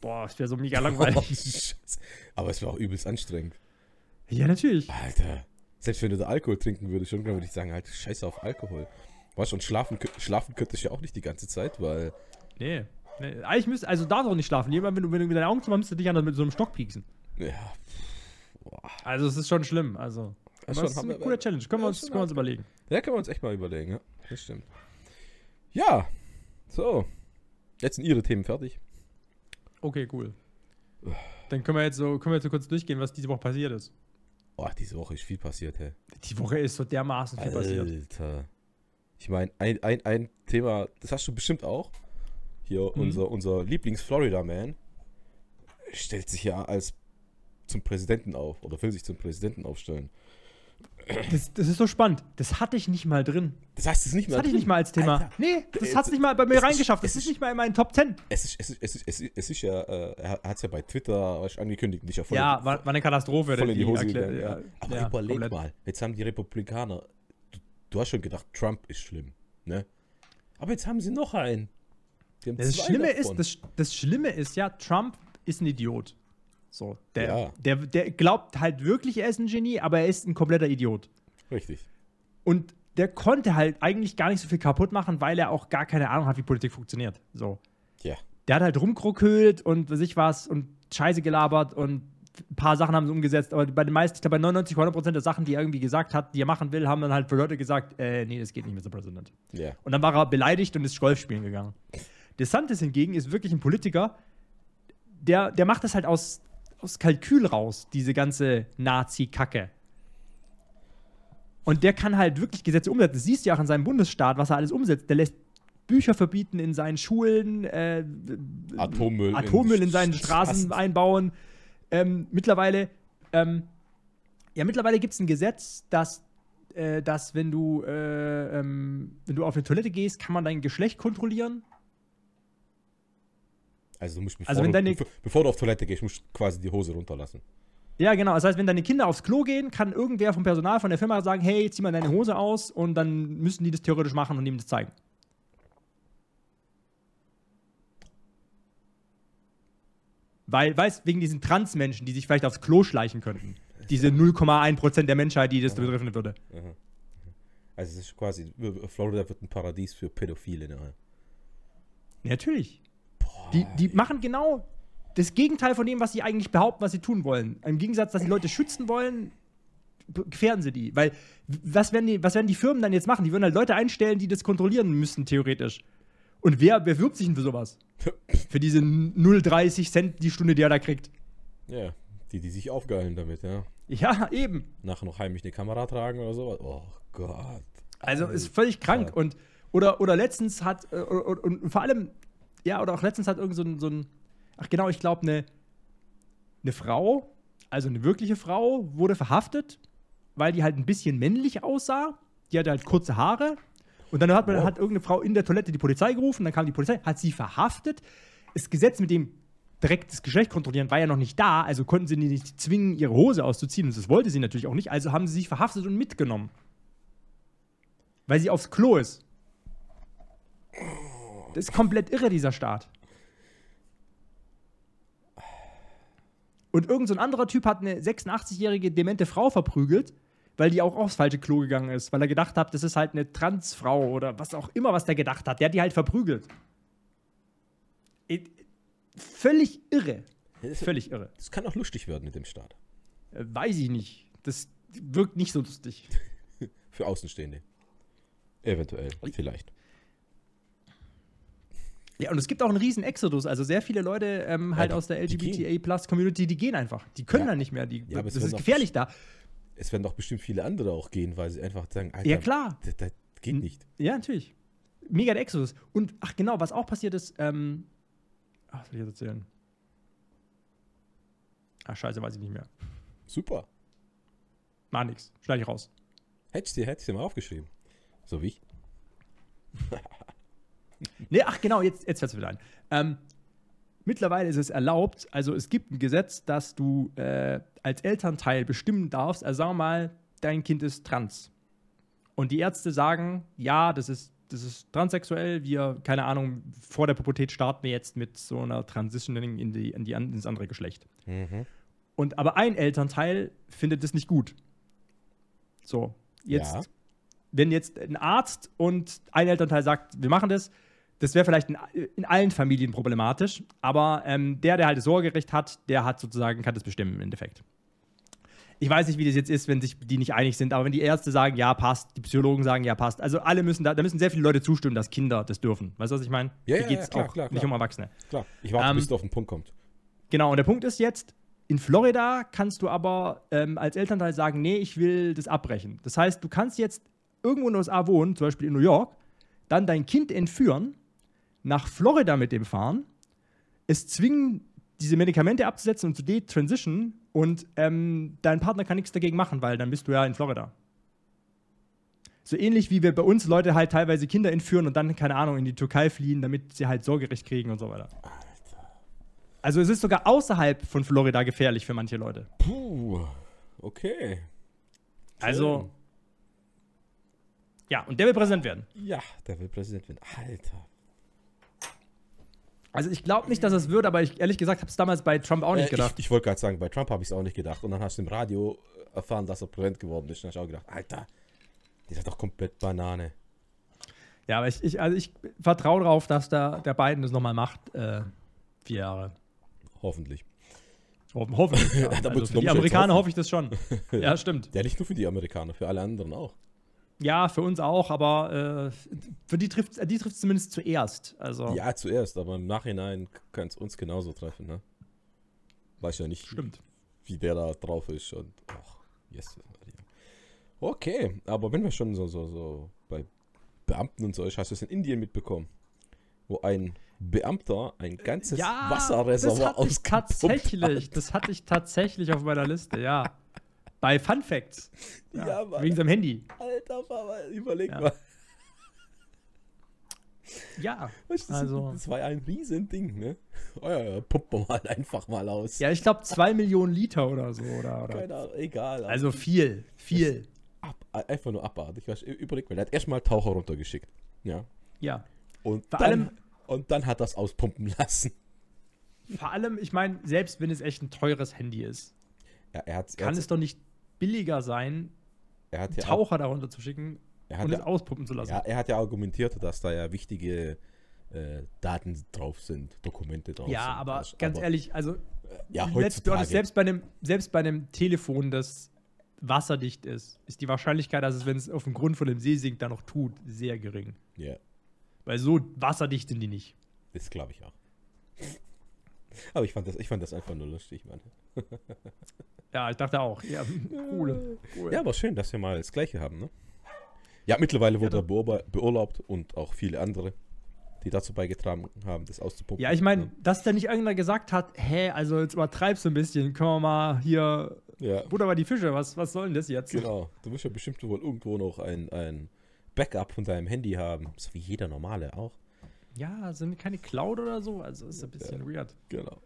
Speaker 2: Boah, das wäre so mega langweilig.
Speaker 1: Scheiße. Aber es wäre auch übelst anstrengend.
Speaker 2: ja, natürlich.
Speaker 1: Alter. Selbst wenn du da Alkohol trinken würdest, schon würde ich sagen, halt, scheiße auf Alkohol. Weißt du, und schlafen, schlafen könntest du ja auch nicht die ganze Zeit, weil.
Speaker 2: Nee. nee. Eigentlich müsste, also darfst du auch nicht schlafen. Jemand, wenn du, wenn du mit deinen Augen zu machst, du dich an mit so einem Stock pieksen.
Speaker 1: Ja.
Speaker 2: Also, es ist schon schlimm. Also,
Speaker 1: Das
Speaker 2: es ist eine
Speaker 1: wir-
Speaker 2: coole Challenge. Können wir
Speaker 1: Ja,
Speaker 2: uns,
Speaker 1: schon
Speaker 2: können wir uns überlegen.
Speaker 1: Ja, können wir uns echt mal überlegen, ja. Das stimmt. Ja. So. Jetzt sind Ihre Themen fertig.
Speaker 2: Okay, cool. Dann können wir jetzt so, können wir jetzt so kurz durchgehen, was diese Woche passiert ist.
Speaker 1: Boah, diese Woche ist viel passiert, hä?
Speaker 2: Die Woche ist so dermaßen viel passiert.
Speaker 1: Alter. Ich meine, ein, ein, ein Thema, das hast du bestimmt auch. Hier,
Speaker 2: Mhm.
Speaker 1: unser, unser Lieblings-Florida-Man stellt sich ja als zum Präsidenten auf oder will sich zum Präsidenten aufstellen.
Speaker 2: Das, das ist so spannend. Das hatte ich nicht mal drin.
Speaker 1: Das heißt, es ist nicht
Speaker 2: Das
Speaker 1: mehr.
Speaker 2: hatte ich nicht mal als Thema.
Speaker 1: Alter,
Speaker 2: nee, das hat es
Speaker 1: ist-
Speaker 2: nicht mal bei mir
Speaker 1: es ist-
Speaker 2: reingeschafft.
Speaker 1: es
Speaker 2: Das ist
Speaker 1: ist-
Speaker 2: nicht mal in meinen Top 10.
Speaker 1: Es ist, es ist, es ist, es ist, es ist ja, äh, er hat es ja bei Twitter angekündigt, nicht ja voll
Speaker 2: Ja, war, war eine Katastrophe.
Speaker 1: voll in die Hose gegangen. Ja. Aber
Speaker 2: ja,
Speaker 1: überleg
Speaker 2: komplett.
Speaker 1: mal, jetzt haben die Republikaner, du, du hast schon gedacht, Trump ist schlimm, ne? Aber jetzt haben sie noch einen.
Speaker 2: Das Schlimme, ist,
Speaker 1: davon.
Speaker 2: das, das Schlimme ist ja, Trump ist ein Idiot. So, der,
Speaker 1: Ja.
Speaker 2: der, der glaubt halt wirklich, er ist ein Genie, aber er ist ein kompletter Idiot.
Speaker 1: Richtig.
Speaker 2: Und der konnte halt eigentlich gar nicht so viel kaputt machen, weil er auch gar keine Ahnung hat, wie Politik funktioniert. So.
Speaker 1: Ja.
Speaker 2: Der hat halt rumkrokelt und sich was und Scheiße gelabert und ein paar Sachen haben sie umgesetzt, aber bei den meisten, ich glaube bei 99, 100 Prozent der Sachen, die er irgendwie gesagt hat, die er machen will, haben dann halt für Leute gesagt, äh, nee, das geht nicht, Mr. President.
Speaker 1: Ja.
Speaker 2: Und dann war er beleidigt und ist Golf spielen gegangen. DeSantis hingegen ist wirklich ein Politiker, der, der macht das halt aus, aus Kalkül raus, diese ganze Nazi-Kacke. Und der kann halt wirklich Gesetze umsetzen. Das siehst du ja auch in seinem Bundesstaat, was er alles umsetzt. Der lässt Bücher verbieten in seinen Schulen, äh,
Speaker 1: Atommüll.
Speaker 2: Atommüll in seinen Straßen einbauen. Ähm, mittlerweile, ähm, ja, mittlerweile gibt es ein Gesetz, dass äh, dass wenn du, äh, ähm, wenn du auf eine Toilette gehst, kann man dein Geschlecht kontrollieren.
Speaker 1: Also du musst, bevor,
Speaker 2: Also wenn
Speaker 1: du,
Speaker 2: deine-
Speaker 1: bevor, bevor du auf Toilette gehst, musst du quasi die Hose runterlassen.
Speaker 2: Ja, genau. Das heißt, wenn deine Kinder aufs Klo gehen, kann irgendwer vom Personal von der Firma sagen, hey, zieh mal deine Hose aus und dann müssen die das theoretisch machen und ihm das zeigen. Weil, weißt wegen diesen Transmenschen, die sich vielleicht aufs Klo schleichen könnten. Diese 0,1% der Menschheit, die das betreffen würde.
Speaker 1: Also es ist quasi, Florida wird ein Paradies für Pädophile. Ne?
Speaker 2: Ja, natürlich. Die, die machen genau das Gegenteil von dem, was sie eigentlich behaupten, was sie tun wollen. Im Gegensatz, dass die Leute schützen wollen, gefährden sie die. Weil, was werden die, was werden die Firmen dann jetzt machen? Die würden halt Leute einstellen, die das kontrollieren müssten, theoretisch. Und wer bewirbt sich denn für sowas? für diese 0,30 Cent die Stunde, die er da kriegt.
Speaker 1: Ja, die, die sich aufgeilen damit, ja.
Speaker 2: Ja, eben.
Speaker 1: Nachher noch heimlich eine Kamera tragen oder sowas. Oh Gott.
Speaker 2: Also ist völlig krank. Und, oder, oder letztens hat, äh, und, und vor allem, ja, oder auch letztens hat irgend so ein, so ein ach genau, ich glaube, eine, eine Frau, also eine wirkliche Frau, wurde verhaftet, weil die halt ein bisschen männlich aussah. Die hatte halt kurze Haare. Und dann hat, man,
Speaker 1: Wow.
Speaker 2: hat irgendeine Frau in der Toilette die Polizei gerufen, dann kam die Polizei, hat sie verhaftet. Das Gesetz mit dem direkt das Geschlecht kontrollieren war ja noch nicht da, also konnten sie die nicht zwingen, ihre Hose auszuziehen. Und das wollte sie natürlich auch nicht, also haben sie sich verhaftet und mitgenommen. Weil sie aufs Klo ist. Das ist komplett irre, dieser Staat. Und irgend so ein anderer Typ hat eine 86-jährige demente Frau verprügelt, weil die auch aufs falsche Klo gegangen ist, weil er gedacht hat, das ist halt eine Transfrau oder was auch immer, was der gedacht hat. Der hat die halt verprügelt. Völlig irre. Völlig irre.
Speaker 1: das kann auch lustig werden mit dem Staat.
Speaker 2: Äh, Weiß ich nicht. Das wirkt nicht so lustig.
Speaker 1: Für Außenstehende. Eventuell, vielleicht.
Speaker 2: Ja, und es gibt auch einen riesen Exodus. Also sehr viele Leute ähm, halt
Speaker 1: die-
Speaker 2: aus der LGBTA-Plus-Community, die gehen einfach. Die können
Speaker 1: Ja.
Speaker 2: dann nicht mehr. Die,
Speaker 1: Ja,
Speaker 2: das ist gefährlich da.
Speaker 1: Es werden doch bestimmt viele andere auch gehen, weil sie einfach sagen, Alter,
Speaker 2: Ja, klar.
Speaker 1: Das, das geht nicht.
Speaker 2: Ja, natürlich. Mega der Exodus. Und, ach genau, was auch passiert ist, ähm, ach, was soll ich jetzt erzählen? Ach, scheiße, weiß ich nicht mehr.
Speaker 1: Super.
Speaker 2: Mach nix. Schneid ich raus.
Speaker 1: Hättest du hättest du mal aufgeschrieben. So wie ich.
Speaker 2: Nee, ach genau, jetzt, jetzt fällt es wieder ein. Ähm, mittlerweile ist es erlaubt, also es gibt ein Gesetz, dass du äh, als Elternteil bestimmen darfst, also sagen wir mal, dein Kind ist trans. Und die Ärzte sagen, ja, das ist, das ist transsexuell, wir, keine Ahnung, vor der Pubertät starten wir jetzt mit so einer Transitioning in die, in die, ins andere Geschlecht.
Speaker 1: Mhm.
Speaker 2: Und aber ein Elternteil findet das nicht gut. So, jetzt,
Speaker 1: Ja.
Speaker 2: wenn jetzt ein Arzt und ein Elternteil sagt, wir machen das, das wäre vielleicht in, in allen Familien problematisch, aber ähm, der, der halt das Sorgerecht hat, der hat sozusagen, kann das bestimmen im Endeffekt. Ich weiß nicht, wie das jetzt ist, wenn sich die nicht einig sind, aber wenn die Ärzte sagen, ja, passt, die Psychologen sagen, ja, passt. Also alle müssen da, da müssen sehr viele Leute zustimmen, dass Kinder das dürfen. Weißt du, was ich meine?
Speaker 1: Ja,
Speaker 2: Hier
Speaker 1: ja,
Speaker 2: geht's
Speaker 1: ja, klar,
Speaker 2: auch
Speaker 1: klar,
Speaker 2: nicht
Speaker 1: klar.
Speaker 2: um Erwachsene.
Speaker 1: Klar. Ich warte,
Speaker 2: Ähm,
Speaker 1: bis du auf den Punkt kommt.
Speaker 2: Genau, und der Punkt ist jetzt, in Florida kannst du aber ähm, als Elternteil sagen, nee, ich will das abbrechen. Das heißt, du kannst jetzt irgendwo in den USA wohnen, zum Beispiel in New York, dann dein Kind entführen, nach Florida mit dem fahren, es zwingen, diese Medikamente abzusetzen und zu detransition und ähm, dein Partner kann nichts dagegen machen, weil dann bist du ja in Florida. So ähnlich wie wir bei uns Leute halt teilweise Kinder entführen und dann, keine Ahnung, in die Türkei fliehen, damit sie halt Sorgerecht kriegen und so weiter. Also es ist sogar außerhalb von Florida gefährlich für manche Leute.
Speaker 1: Puh. Okay.
Speaker 2: Also, ja, und der will Präsident werden.
Speaker 1: Ja, der will Präsident werden. Alter.
Speaker 2: Also ich glaube nicht, dass es wird, aber ich ehrlich gesagt habe es damals bei Trump auch nicht
Speaker 1: Äh,
Speaker 2: gedacht.
Speaker 1: Ich, ich wollte gerade sagen, bei Trump habe ich es auch nicht gedacht. Und dann hast du im Radio erfahren, dass er Präsident geworden ist. Dann habe ich auch gedacht, Alter, die ist doch komplett Banane.
Speaker 2: ja, aber ich, ich, also ich vertraue darauf, dass der, der Biden das nochmal macht. Äh, vier Jahre.
Speaker 1: Hoffentlich.
Speaker 2: Hoffen, hoffentlich. Ja.
Speaker 1: Da
Speaker 2: also für die Amerikaner hoffe ich das schon. Ja, stimmt.
Speaker 1: Ja, nicht nur für die Amerikaner, für alle anderen auch.
Speaker 2: Ja, für uns auch, aber äh, für die trifft die trifft zumindest zuerst. Also
Speaker 1: Ja, zuerst, aber im Nachhinein kann es uns genauso treffen, ne? Weiß ja nicht,
Speaker 2: stimmt.
Speaker 1: wie der da drauf ist und ach, yes. Okay, aber wenn wir schon so, so, so bei Beamten und so ist, hast du es in Indien mitbekommen, wo ein Beamter ein ganzes
Speaker 2: Ja,
Speaker 1: Wasserreservoir ausgepumpt
Speaker 2: tatsächlich.
Speaker 1: hat.
Speaker 2: Das hatte ich tatsächlich auf meiner Liste, ja. Bei Fun Facts.
Speaker 1: Ja, Mann.
Speaker 2: Wegen seinem Handy.
Speaker 1: Alter, Papa, überleg
Speaker 2: Ja.
Speaker 1: mal.
Speaker 2: Ja.
Speaker 1: Das,
Speaker 2: Also-
Speaker 1: das war ja ein Riesending, ne? Oh ja, ja, pumpen wir halt einfach mal aus.
Speaker 2: Ja, ich glaube, zwei Millionen Liter oder so. Oder, oder.
Speaker 1: Keine Ahnung, egal.
Speaker 2: Also viel, viel.
Speaker 1: ab, einfach nur abartig. Überleg mal, der hat erstmal Taucher runtergeschickt. Ja.
Speaker 2: Ja.
Speaker 1: Und
Speaker 2: Vor
Speaker 1: dann,
Speaker 2: allem-
Speaker 1: und dann hat das auspumpen lassen.
Speaker 2: Vor allem, ich meine, selbst wenn es echt ein teures Handy ist,
Speaker 1: Ja, er hat, er
Speaker 2: kann
Speaker 1: hat,
Speaker 2: es doch nicht billiger sein,
Speaker 1: er ja auch,
Speaker 2: Taucher darunter zu schicken
Speaker 1: er hat
Speaker 2: und es
Speaker 1: ja,
Speaker 2: auspumpen zu lassen.
Speaker 1: ja, er hat ja argumentiert, dass da ja wichtige äh, Daten drauf sind, Dokumente drauf
Speaker 2: Ja,
Speaker 1: sind.
Speaker 2: aber
Speaker 1: weißt du,
Speaker 2: ganz
Speaker 1: aber,
Speaker 2: ehrlich, also
Speaker 1: ja,
Speaker 2: letzt-
Speaker 1: heutzutage.
Speaker 2: selbst bei einem selbst bei einem Telefon, das wasserdicht ist, ist die Wahrscheinlichkeit, dass es, wenn es auf dem Grund von dem See sinkt, da noch tut, sehr gering.
Speaker 1: ja,
Speaker 2: Weil so wasserdicht sind die nicht.
Speaker 1: das glaube ich auch. Aber ich fand, das, ich fand das einfach nur lustig, Mann.
Speaker 2: Ja, ich dachte auch. Ja, cool. cool.
Speaker 1: Ja, aber schön, dass wir mal das Gleiche haben, ne? Ja, mittlerweile wurde
Speaker 2: Ja,
Speaker 1: er beurlaubt und auch viele andere, die dazu beigetragen haben, das auszupumpen.
Speaker 2: Ja, ich meine,
Speaker 1: ne?
Speaker 2: dass da nicht irgendwer gesagt hat, hä, also jetzt übertreibst du ein bisschen, können wir mal hier,
Speaker 1: Ja,
Speaker 2: Butter bei die Fische, was, was soll denn das jetzt?
Speaker 1: genau. Du wirst ja bestimmt wohl irgendwo noch ein, ein Backup von deinem Handy haben. So wie jeder normale auch.
Speaker 2: Ja, sind wir keine Cloud oder so? Also ist ein bisschen weird.
Speaker 1: Genau.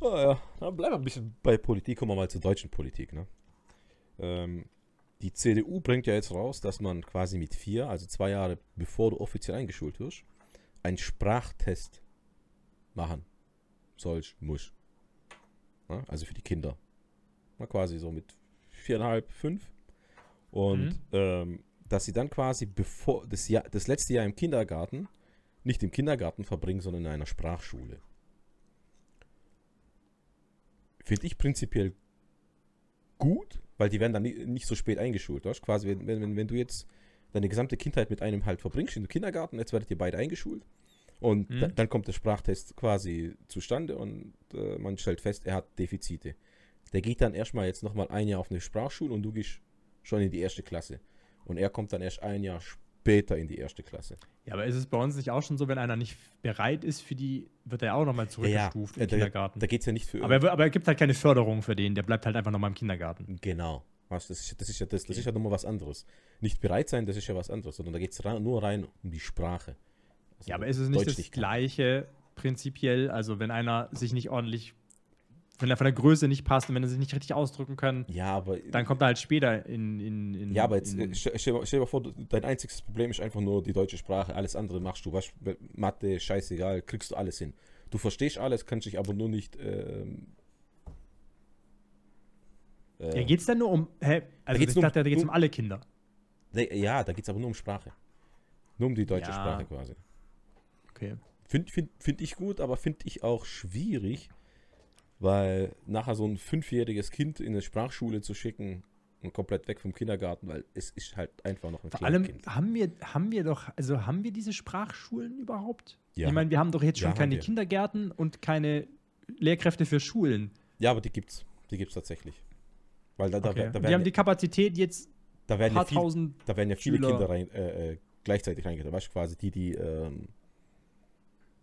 Speaker 1: Ah ja, dann bleiben wir ein bisschen bei Politik, kommen wir mal zur deutschen Politik. Ne? Ähm, die CDU bringt ja jetzt raus, dass man quasi mit vier, also zwei Jahre bevor du offiziell eingeschult wirst, einen Sprachtest machen sollst, muss. Ja, also für die Kinder. Na, quasi so mit viereinhalb, fünf. Und
Speaker 2: Mhm.
Speaker 1: ähm, dass sie dann quasi bevor das, Jahr, das letzte Jahr im Kindergarten nicht im Kindergarten verbringen, sondern in einer Sprachschule. Finde ich prinzipiell gut, weil die werden dann ni- nicht so spät eingeschult. Weißt? Quasi, wenn, wenn, wenn- wenn du jetzt deine gesamte Kindheit mit einem halt verbringst im Kindergarten, jetzt werdet ihr beide eingeschult. Und
Speaker 2: Mhm.
Speaker 1: da, dann kommt der Sprachtest quasi zustande und äh, man stellt fest, er hat Defizite. Der geht dann erstmal jetzt nochmal ein Jahr auf eine Sprachschule und du gehst schon in die erste Klasse. Und er kommt dann erst ein Jahr später in die erste Klasse.
Speaker 2: Ja, aber ist es bei uns nicht auch schon so, wenn einer nicht bereit ist für die, wird er auch nochmal zurückgestuft
Speaker 1: Ja,
Speaker 2: im
Speaker 1: da,
Speaker 2: Kindergarten?
Speaker 1: Da geht es ja nicht für.
Speaker 2: aber, er, aber er gibt halt keine Förderung für den, der bleibt halt einfach nochmal im Kindergarten.
Speaker 1: Genau. Was, das, ist, das, ist ja, das, das ist ja nochmal was anderes. Nicht bereit sein, das ist ja was anderes, sondern da geht es nur rein um die Sprache. Also
Speaker 2: Ja, aber ist es nicht
Speaker 1: Deutsch
Speaker 2: das
Speaker 1: kann.
Speaker 2: Gleiche prinzipiell? Also, wenn einer sich nicht ordentlich, wenn er von der Größe nicht passt und wenn er sich nicht richtig ausdrücken kann,
Speaker 1: Ja, aber.
Speaker 2: dann kommt er halt später in. in, in
Speaker 1: ja, aber jetzt
Speaker 2: in,
Speaker 1: äh, stell, stell, dir- mal vor, dein einziges Problem ist einfach nur die deutsche Sprache. Alles andere machst du. Was, Mathe, scheißegal, kriegst du alles hin. Du verstehst alles, kannst dich aber nur nicht. Ähm, äh,
Speaker 2: ja, geht es dann nur um. Hä? Also,
Speaker 1: geht's
Speaker 2: ich
Speaker 1: um-
Speaker 2: dachte, da geht es
Speaker 1: nur-
Speaker 2: um alle Kinder.
Speaker 1: nee, ja, da geht es aber nur um Sprache. Nur um die deutsche
Speaker 2: Ja.
Speaker 1: Sprache quasi.
Speaker 2: Okay.
Speaker 1: Finde find, find ich gut, aber finde ich auch schwierig, weil nachher so ein fünfjähriges Kind in eine Sprachschule zu schicken und komplett weg vom Kindergarten, weil es ist halt einfach noch ein
Speaker 2: Vor allem
Speaker 1: Kleinkind.
Speaker 2: haben wir, haben wir doch, also haben wir diese Sprachschulen überhaupt?
Speaker 1: Ja.
Speaker 2: Ich meine, wir haben doch jetzt
Speaker 1: Ja,
Speaker 2: schon
Speaker 1: haben
Speaker 2: keine. Kindergärten und keine Lehrkräfte für Schulen.
Speaker 1: Ja, aber die gibt's. Die gibt's tatsächlich. Weil da, da,
Speaker 2: Okay.
Speaker 1: da,
Speaker 2: die
Speaker 1: werden,
Speaker 2: haben die Kapazität jetzt
Speaker 1: da,
Speaker 2: ein
Speaker 1: werden ja
Speaker 2: paar
Speaker 1: viel,
Speaker 2: tausend.
Speaker 1: da werden ja viele
Speaker 2: Schüler-
Speaker 1: Kinder rein, äh, äh, gleichzeitig reingetan. Weißt du, quasi die, die ähm,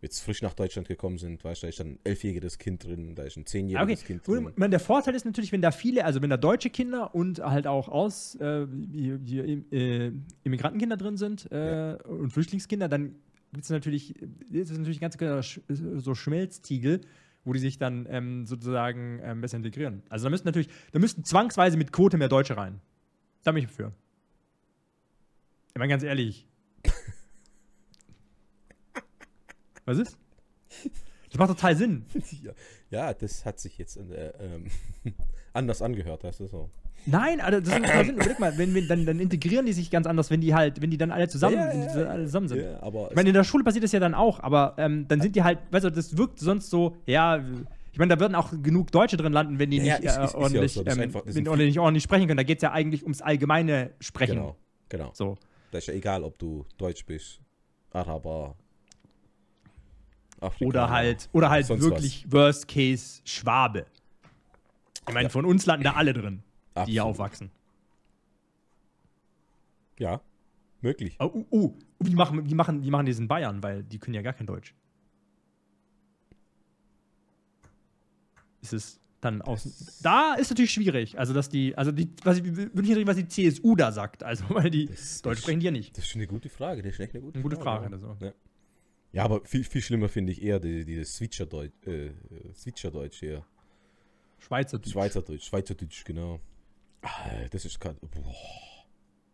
Speaker 1: jetzt frisch nach Deutschland gekommen sind, weißt du, da ist dann ein elfjähriges Kind drin, da ist ein
Speaker 2: Ah,
Speaker 1: zehnjähriges
Speaker 2: Okay.
Speaker 1: Kind drin.
Speaker 2: ich meine, der Vorteil ist natürlich, wenn da viele, also wenn da deutsche Kinder und halt auch aus äh, die, die, äh, Immigrantenkinder drin sind äh, und Flüchtlingskinder, dann gibt es natürlich, ist es natürlich ganz so Schmelztiegel, wo die sich dann ähm, sozusagen ähm, besser integrieren. Also da müssten natürlich, da müssten zwangsweise mit Quote mehr Deutsche rein. Da bin ich für. Ich meine, ganz ehrlich. Was ist? Das macht total Sinn.
Speaker 1: ja, das hat sich jetzt äh, ähm, anders angehört, weißt du so.
Speaker 2: Nein, also das macht total Sinn. Überleg mal, wenn, wenn, dann, dann integrieren die sich ganz anders, wenn die halt, wenn die dann alle zusammen,
Speaker 1: Ja, ja, ja,
Speaker 2: alle zusammen sind. Ich meine, in der Schule passiert das ja dann auch, aber ähm, dann sind die halt, weißt du, das wirkt sonst so, ja, ich meine, da würden auch genug Deutsche drin landen, wenn die nicht, ordentlich.
Speaker 1: Das das
Speaker 2: sprechen können. Da geht es ja eigentlich ums allgemeine Sprechen.
Speaker 1: genau, genau.
Speaker 2: So.
Speaker 1: Da ist ja egal, ob du Deutsch bist, Araber, Afrikaner.
Speaker 2: Oder halt, oder halt
Speaker 1: sonst
Speaker 2: wirklich Worst Case Schwabe. Ich meine,
Speaker 1: Ja.
Speaker 2: von uns landen da alle drin, die hier
Speaker 1: Absolut.
Speaker 2: aufwachsen.
Speaker 1: Ja, möglich.
Speaker 2: Oh, uh, uh, wie machen, wie machen, wie machen die das in Bayern, weil die können ja gar kein Deutsch. Ist es dann aus. Da ist natürlich schwierig. Also, dass die, also die, was ich, würde ich was die CSU da sagt. Also, weil die
Speaker 1: Das-
Speaker 2: Deutsch sprechen die ja nicht.
Speaker 1: Das ist schon eine gute Frage. Das ist echt eine gute
Speaker 2: Eine gute Frage.
Speaker 1: ja.
Speaker 2: Also.
Speaker 1: Ja. Ja, aber viel, viel schlimmer finde ich eher die, dieses Switcherdeutsch, äh, Switcherdeutsch hier.
Speaker 2: Schweizerdeutsch.
Speaker 1: Schweizerdeutsch, Schweizerdeutsch, genau. Ah, Das ist gerade,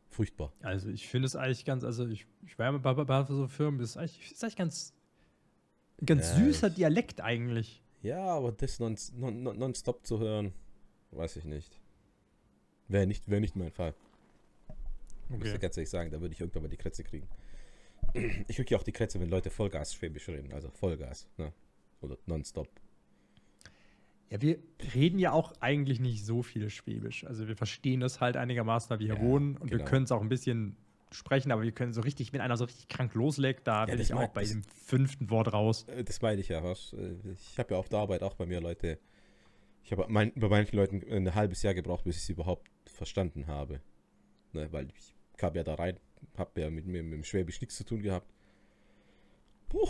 Speaker 1: furchtbar.
Speaker 2: Also ich finde es eigentlich ganz, also ich, ich war ja bei, bei, bei so Firmen, das ist eigentlich, ist eigentlich ganz, ganz
Speaker 1: Ja,
Speaker 2: süßer Dialekt eigentlich.
Speaker 1: Ja, aber das non, non, non, nonstop zu hören, weiß ich nicht. Wäre nicht, wär nicht mein Fall. Muss ich ganz ehrlich sagen, da würde ich irgendwann mal die Krätze kriegen. Ich kriege ja auch die Krätze, wenn Leute Vollgas schwäbisch reden, also Vollgas, ne? Oder nonstop.
Speaker 2: Ja, wir reden ja auch eigentlich nicht so viel Schwäbisch. Also wir verstehen das halt einigermaßen, weil wir hier
Speaker 1: Ja,
Speaker 2: wohnen und wir
Speaker 1: genau.
Speaker 2: können es auch ein bisschen sprechen, aber wir können so richtig, wenn einer so richtig krank loslegt, da bin
Speaker 1: das
Speaker 2: ich auch bei dem fünften Wort raus.
Speaker 1: Äh, Das meine ich ja, was? Ich habe ja auf der Arbeit auch bei mir Leute. Ich habe mein, bei manchen Leuten ein halbes Jahr gebraucht, bis ich sie überhaupt verstanden habe. Ne, weil ich kam ja da rein, habe ja mit mir mit dem Schwäbisch nichts zu tun gehabt. Puh,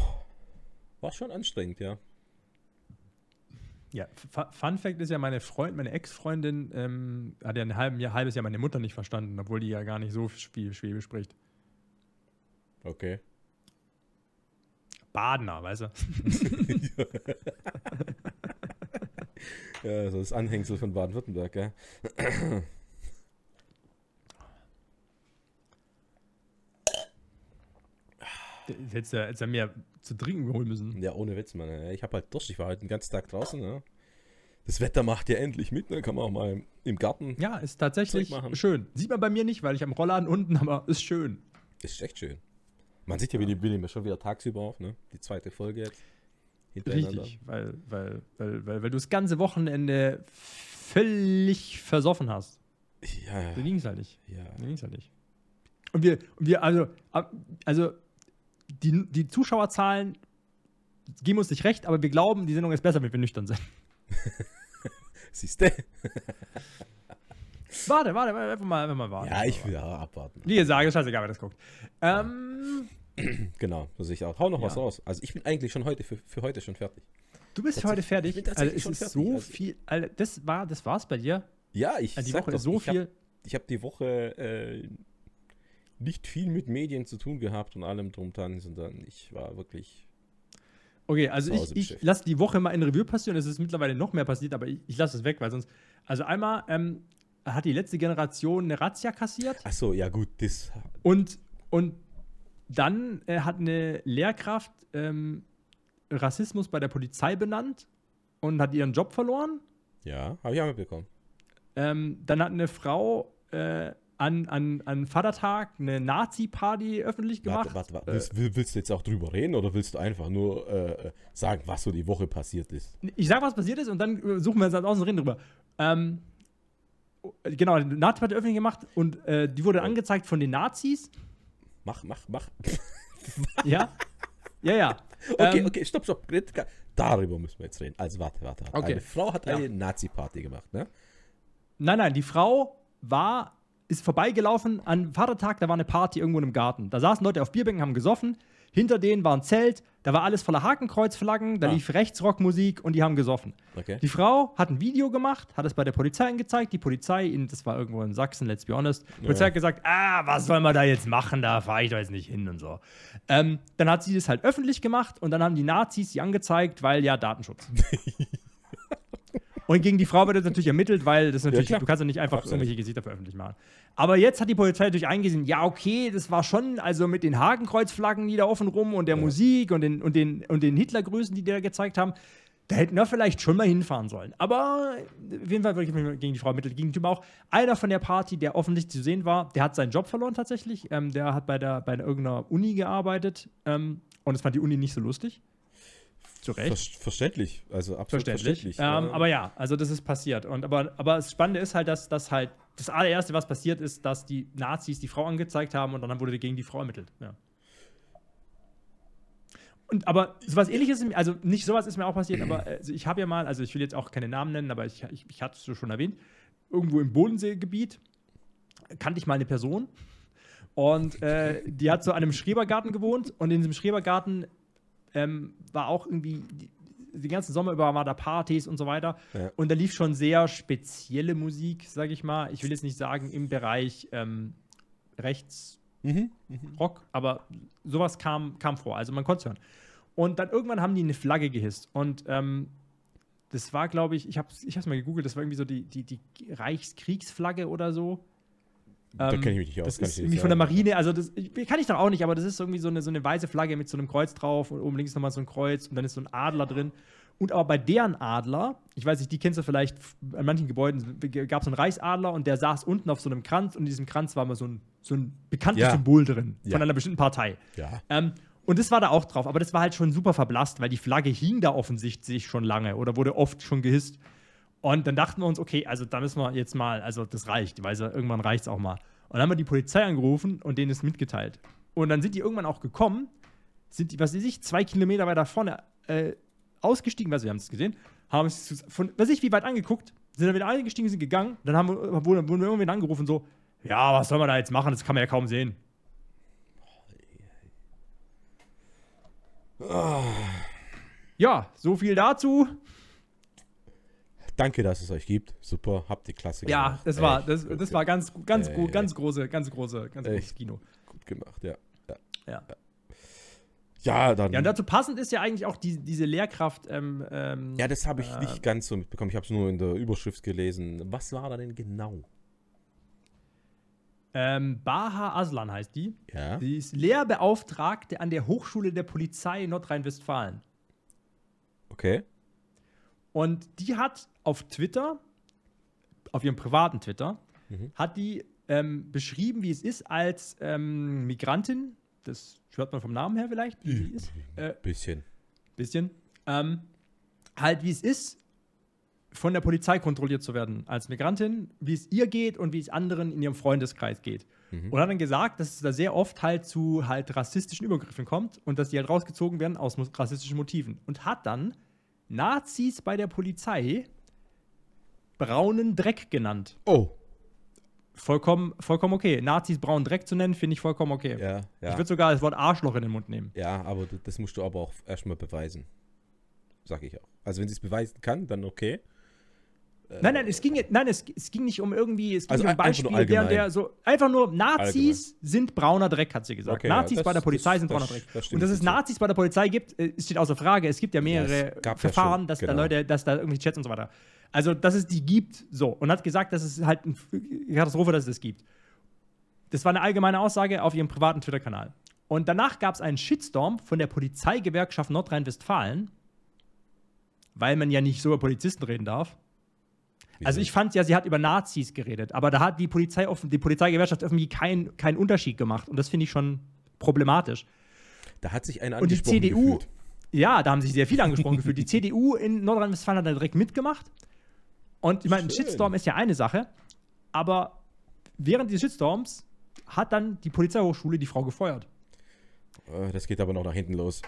Speaker 1: war schon anstrengend, ja.
Speaker 2: Ja, Fun Fact ist ja, meine Freund, meine Ex-Freundin ähm, hat ja ein halben Jahr, halbes Jahr meine Mutter nicht verstanden, obwohl die ja gar nicht so viel Schwäbisch spricht.
Speaker 1: Okay.
Speaker 2: Badener, weißt du?
Speaker 1: Ja, so das Anhängsel von Baden-Württemberg, gell?
Speaker 2: Hättest du hättest du mehr zu trinken holen müssen.
Speaker 1: Ja, ohne Witz, Mann. Ich habe halt Durst. Ich war heute den ganzen Tag draußen, ne? Das Wetter macht ja endlich mit, ne? Kann man auch mal im Garten.
Speaker 2: Ja, ist tatsächlich schön. Sieht man bei mir nicht, weil ich am Rollladen unten, aber ist schön.
Speaker 1: Ist echt schön. Man sieht ja, wie die ja schon wieder tagsüber auf, ne? Die zweite Folge jetzt.
Speaker 2: Richtig, weil, weil, weil, weil, weil du das ganze Wochenende völlig versoffen hast.
Speaker 1: Ja,
Speaker 2: So ging es halt nicht.
Speaker 1: ja.
Speaker 2: So ging's halt nicht. Und wir, und wir also, also die, die Zuschauerzahlen geben uns nicht recht, aber wir glauben, die Sendung ist besser, wenn wir nüchtern sind.
Speaker 1: Siehst du?
Speaker 2: Warte, warte, warte, einfach mal, einfach mal warten.
Speaker 1: Ja, ich will ja abwarten.
Speaker 2: Wie gesagt, ist scheißegal, wer das guckt. Ähm,
Speaker 1: Genau, so sehe ich auch. Hau noch
Speaker 2: Ja.
Speaker 1: was raus. Also ich bin eigentlich schon heute für, für heute schon fertig.
Speaker 2: du bist
Speaker 1: Tatsächlich-
Speaker 2: heute fertig.
Speaker 1: ich bin
Speaker 2: also,
Speaker 1: schon
Speaker 2: es ist
Speaker 1: fertig,
Speaker 2: so
Speaker 1: also-
Speaker 2: viel. Alter, das war, das war's bei dir.
Speaker 1: Ja, ich
Speaker 2: Also die
Speaker 1: sag
Speaker 2: Woche
Speaker 1: doch,
Speaker 2: ist so
Speaker 1: ich hab-
Speaker 2: viel.
Speaker 1: ich habe die Woche äh, nicht viel mit Medien zu tun gehabt und allem drum dran, sondern ich war wirklich.
Speaker 2: Okay, also ich, ich lasse die Woche mal in Revue passieren. Es ist mittlerweile noch mehr passiert, aber ich, ich lasse es weg, weil sonst. Also einmal ähm, hat die letzte Generation eine Razzia kassiert
Speaker 1: Ach so, ja gut, das.
Speaker 2: und, und dann äh, hat eine Lehrkraft ähm, Rassismus bei der Polizei benannt und hat ihren Job verloren.
Speaker 1: Ja, habe ich auch mitbekommen.
Speaker 2: Ähm, dann hat eine Frau äh, an, an, an Vatertag eine Nazi-Party öffentlich gemacht.
Speaker 1: Warte, warte, warte.
Speaker 2: Äh,
Speaker 1: Willst, will- willst du jetzt auch drüber reden oder willst du einfach nur äh, sagen, was so die Woche passiert ist?
Speaker 2: Ich sag, was passiert ist und dann äh, suchen wir uns aus und reden drüber. Ähm, genau, eine Nazi-Party öffentlich gemacht und äh, die wurde angezeigt von den Nazis.
Speaker 1: Mach, mach, mach.
Speaker 2: Ja. ja, ja.
Speaker 1: Okay,
Speaker 2: Ähm,
Speaker 1: okay, stopp, stopp. Darüber müssen wir jetzt reden. Also warte, warte. warte.
Speaker 2: Okay.
Speaker 1: Eine Frau hat
Speaker 2: Ja.
Speaker 1: eine Nazi-Party gemacht, ne?
Speaker 2: Nein, nein, die Frau war, ist vorbeigelaufen an Vatertag, da war eine Party irgendwo im Garten. Da saßen Leute auf Bierbänken, haben gesoffen. Hinter denen war ein Zelt, da war alles voller Hakenkreuzflaggen, da
Speaker 1: Ah.
Speaker 2: lief Rechtsrockmusik und die haben gesoffen.
Speaker 1: Okay.
Speaker 2: Die Frau hat ein Video gemacht, hat es bei der Polizei angezeigt. Die Polizei, in, das war irgendwo in Sachsen, let's be honest, die Polizei
Speaker 1: Ja.
Speaker 2: hat gesagt, ah, was soll man da jetzt machen, da fahre ich doch jetzt nicht hin und so. Ähm, dann hat sie das halt öffentlich gemacht und dann haben die Nazis sie angezeigt, weil ja Datenschutz. und gegen die Frau wird jetzt natürlich ermittelt, weil das natürlich,
Speaker 1: klar.
Speaker 2: du kannst ja nicht einfach
Speaker 1: Absolut.
Speaker 2: irgendwelche Gesichter veröffentlicht machen. Aber jetzt hat die Polizei natürlich eingesehen, ja, okay, das war schon, also mit den Hakenkreuzflaggen, die da offen rum und der Musik und den, und den, und den Hitlergrüßen, die die da gezeigt haben, da hätten wir vielleicht schon mal hinfahren sollen. Aber auf jeden Fall wirklich gegen die Frau ermittelt. Gegen den Typ auch. Einer von der Party, der offensichtlich zu sehen war, der hat seinen Job verloren tatsächlich. Ähm, der hat bei, der, bei irgendeiner Uni gearbeitet. Ähm, und das fand die Uni nicht so lustig. Zu Recht.
Speaker 1: Ver verständlich. Also absolut
Speaker 2: Verständlich.
Speaker 1: verständlich.
Speaker 2: Ähm,
Speaker 1: ja.
Speaker 2: aber ja, also das ist passiert. Und aber, aber das Spannende ist halt, dass das halt das allererste, was passiert ist, dass die Nazis die Frau angezeigt haben und dann wurde gegen die Frau ermittelt. Ja. Und aber sowas ähnliches, also nicht sowas ist mir auch passiert, aber also ich habe ja mal, also ich will jetzt auch keine Namen nennen, aber ich, ich, ich hatte es schon erwähnt, irgendwo im Bodenseegebiet kannte ich mal eine Person und äh, die hat so an einem Schrebergarten gewohnt und in diesem Schrebergarten ähm, war auch irgendwie die, den ganzen Sommer über war da Partys und so weiter.
Speaker 1: Ja.
Speaker 2: Und da lief schon sehr spezielle Musik, sage ich mal. Ich will jetzt nicht sagen im Bereich ähm, Rechts,
Speaker 1: Mhm.
Speaker 2: Rock, aber sowas kam, kam vor. Also man konnte es hören. Und dann irgendwann haben die eine Flagge gehisst. Und ähm, das war, glaube ich, ich habe es ich hab's mal gegoogelt, das war irgendwie so die, die, die Reichskriegsflagge oder so.
Speaker 1: Da
Speaker 2: Ähm,
Speaker 1: kenne ich mich nicht aus.
Speaker 2: Das
Speaker 1: kann
Speaker 2: ist irgendwie
Speaker 1: nicht
Speaker 2: von der. Marine, also das kann ich doch auch nicht, aber das ist irgendwie so eine, so eine weiße Flagge mit so einem Kreuz drauf und oben links nochmal so ein Kreuz und dann ist so ein Adler drin. Und aber bei deren Adler, ich weiß nicht, die kennst du vielleicht, an manchen Gebäuden gab es so einen Reichsadler und der saß unten auf so einem Kranz und in diesem Kranz war mal so ein, so ein bekanntes
Speaker 1: Ja.
Speaker 2: Symbol drin
Speaker 1: Ja.
Speaker 2: von einer bestimmten Partei.
Speaker 1: Ja.
Speaker 2: Ähm, und das war da auch drauf, aber das war halt schon super verblasst, weil die Flagge hing da offensichtlich schon lange oder wurde oft schon gehisst. Und dann dachten wir uns, okay, also da müssen wir jetzt mal, also das reicht, weil so, irgendwann reicht es auch mal. Und dann haben wir die Polizei angerufen und denen ist mitgeteilt. Und dann sind die irgendwann auch gekommen, sind die, was weiß ich, zwei Kilometer weiter vorne äh, ausgestiegen, weil wir haben es gesehen, haben es von, weiß ich, wie weit angeguckt, sind dann wieder eingestiegen, sind gegangen, dann haben wir, wurden, wurden wir irgendwann angerufen, so, ja, was soll man da jetzt machen, das kann man ja kaum sehen. Ja, so viel dazu.
Speaker 1: Danke, dass es euch gibt. Super, habt ihr klasse
Speaker 2: Ja,
Speaker 1: gemacht.
Speaker 2: das war, das, das war ganz, ganz,
Speaker 1: Äh,
Speaker 2: ganz große, ganz große, ganz großes
Speaker 1: Echt.
Speaker 2: Kino.
Speaker 1: gut gemacht, ja. Ja,
Speaker 2: Ja.
Speaker 1: ja dann.
Speaker 2: Ja, und dazu passend ist ja eigentlich auch die, diese Lehrkraft. Ähm, ähm,
Speaker 1: Ja, das habe ich
Speaker 2: Äh,
Speaker 1: nicht ganz so mitbekommen. Ich habe es nur in der Überschrift gelesen. Was war da denn genau?
Speaker 2: ähm, Baha Aslan heißt die.
Speaker 1: Ja.
Speaker 2: Sie ist Lehrbeauftragte an der Hochschule der Polizei Nordrhein-Westfalen.
Speaker 1: Okay.
Speaker 2: Und die hat auf Twitter, auf ihrem privaten Twitter,
Speaker 1: Mhm.
Speaker 2: hat die ähm, beschrieben, wie es ist als ähm, Migrantin. Das hört man vom Namen her vielleicht, wie sie ist. Äh,
Speaker 1: Bisschen.
Speaker 2: bisschen. Ähm, halt, wie es ist, von der Polizei kontrolliert zu werden als Migrantin, wie es ihr geht und wie es anderen in ihrem Freundeskreis geht. Und hat dann gesagt, dass es da sehr oft halt zu halt rassistischen Übergriffen kommt und dass die halt rausgezogen werden aus rassistischen Motiven. Und hat dann Nazis bei der Polizei braunen Dreck genannt.
Speaker 1: Oh.
Speaker 2: Vollkommen, vollkommen okay. Nazis braunen Dreck zu nennen, finde ich vollkommen okay.
Speaker 1: Ja,
Speaker 2: Ich
Speaker 1: ja.
Speaker 2: würde sogar das Wort Arschloch in den Mund nehmen.
Speaker 1: Ja, aber das musst du aber auch erstmal beweisen. Sag ich auch. Also wenn sie es beweisen kann, dann okay.
Speaker 2: Nein, nein, es ging, nein es, es ging nicht um irgendwie, es ging
Speaker 1: Also
Speaker 2: um Beispiel, der,
Speaker 1: allgemein.
Speaker 2: der so, einfach nur Nazis sind brauner Dreck, hat sie gesagt.
Speaker 1: Okay, ja,
Speaker 2: Nazis
Speaker 1: das-
Speaker 2: bei der
Speaker 1: das-
Speaker 2: Polizei sind
Speaker 1: das-
Speaker 2: brauner Dreck.
Speaker 1: das
Speaker 2: Und
Speaker 1: stimme
Speaker 2: dass
Speaker 1: ich
Speaker 2: es. Nazis bei der Polizei gibt, äh, steht außer Frage. Es gibt ja mehrere
Speaker 1: ja
Speaker 2: Verfahren,
Speaker 1: schon,
Speaker 2: dass da
Speaker 1: genau.
Speaker 2: Leute, dass da irgendwie Chats und so weiter. Also, dass es die gibt, so. Und hat gesagt, dass es halt eine Katastrophe, dass es das gibt. Das war eine allgemeine Aussage auf ihrem privaten Twitter-Kanal. Und danach gab es einen Shitstorm von der Polizeigewerkschaft Nordrhein-Westfalen, weil man ja nicht so über Polizisten reden darf. Also ich fand ja, sie hat über Nazis geredet, aber da hat die Polizei offen, die Polizeigewerkschaft irgendwie keinen keinen Unterschied gemacht und das finde ich schon problematisch.
Speaker 1: Da hat sich einer
Speaker 2: Und die
Speaker 1: angesprochen
Speaker 2: CDU,
Speaker 1: gefühlt.
Speaker 2: ja, da haben sich sehr viele angesprochen gefühlt. Die CDU in Nordrhein-Westfalen hat da direkt mitgemacht. Und ich meine, ein. Shitstorm ist ja eine Sache, aber während dieses Shitstorms hat dann die Polizeihochschule die Frau gefeuert.
Speaker 1: Äh, Das geht aber noch nach hinten los.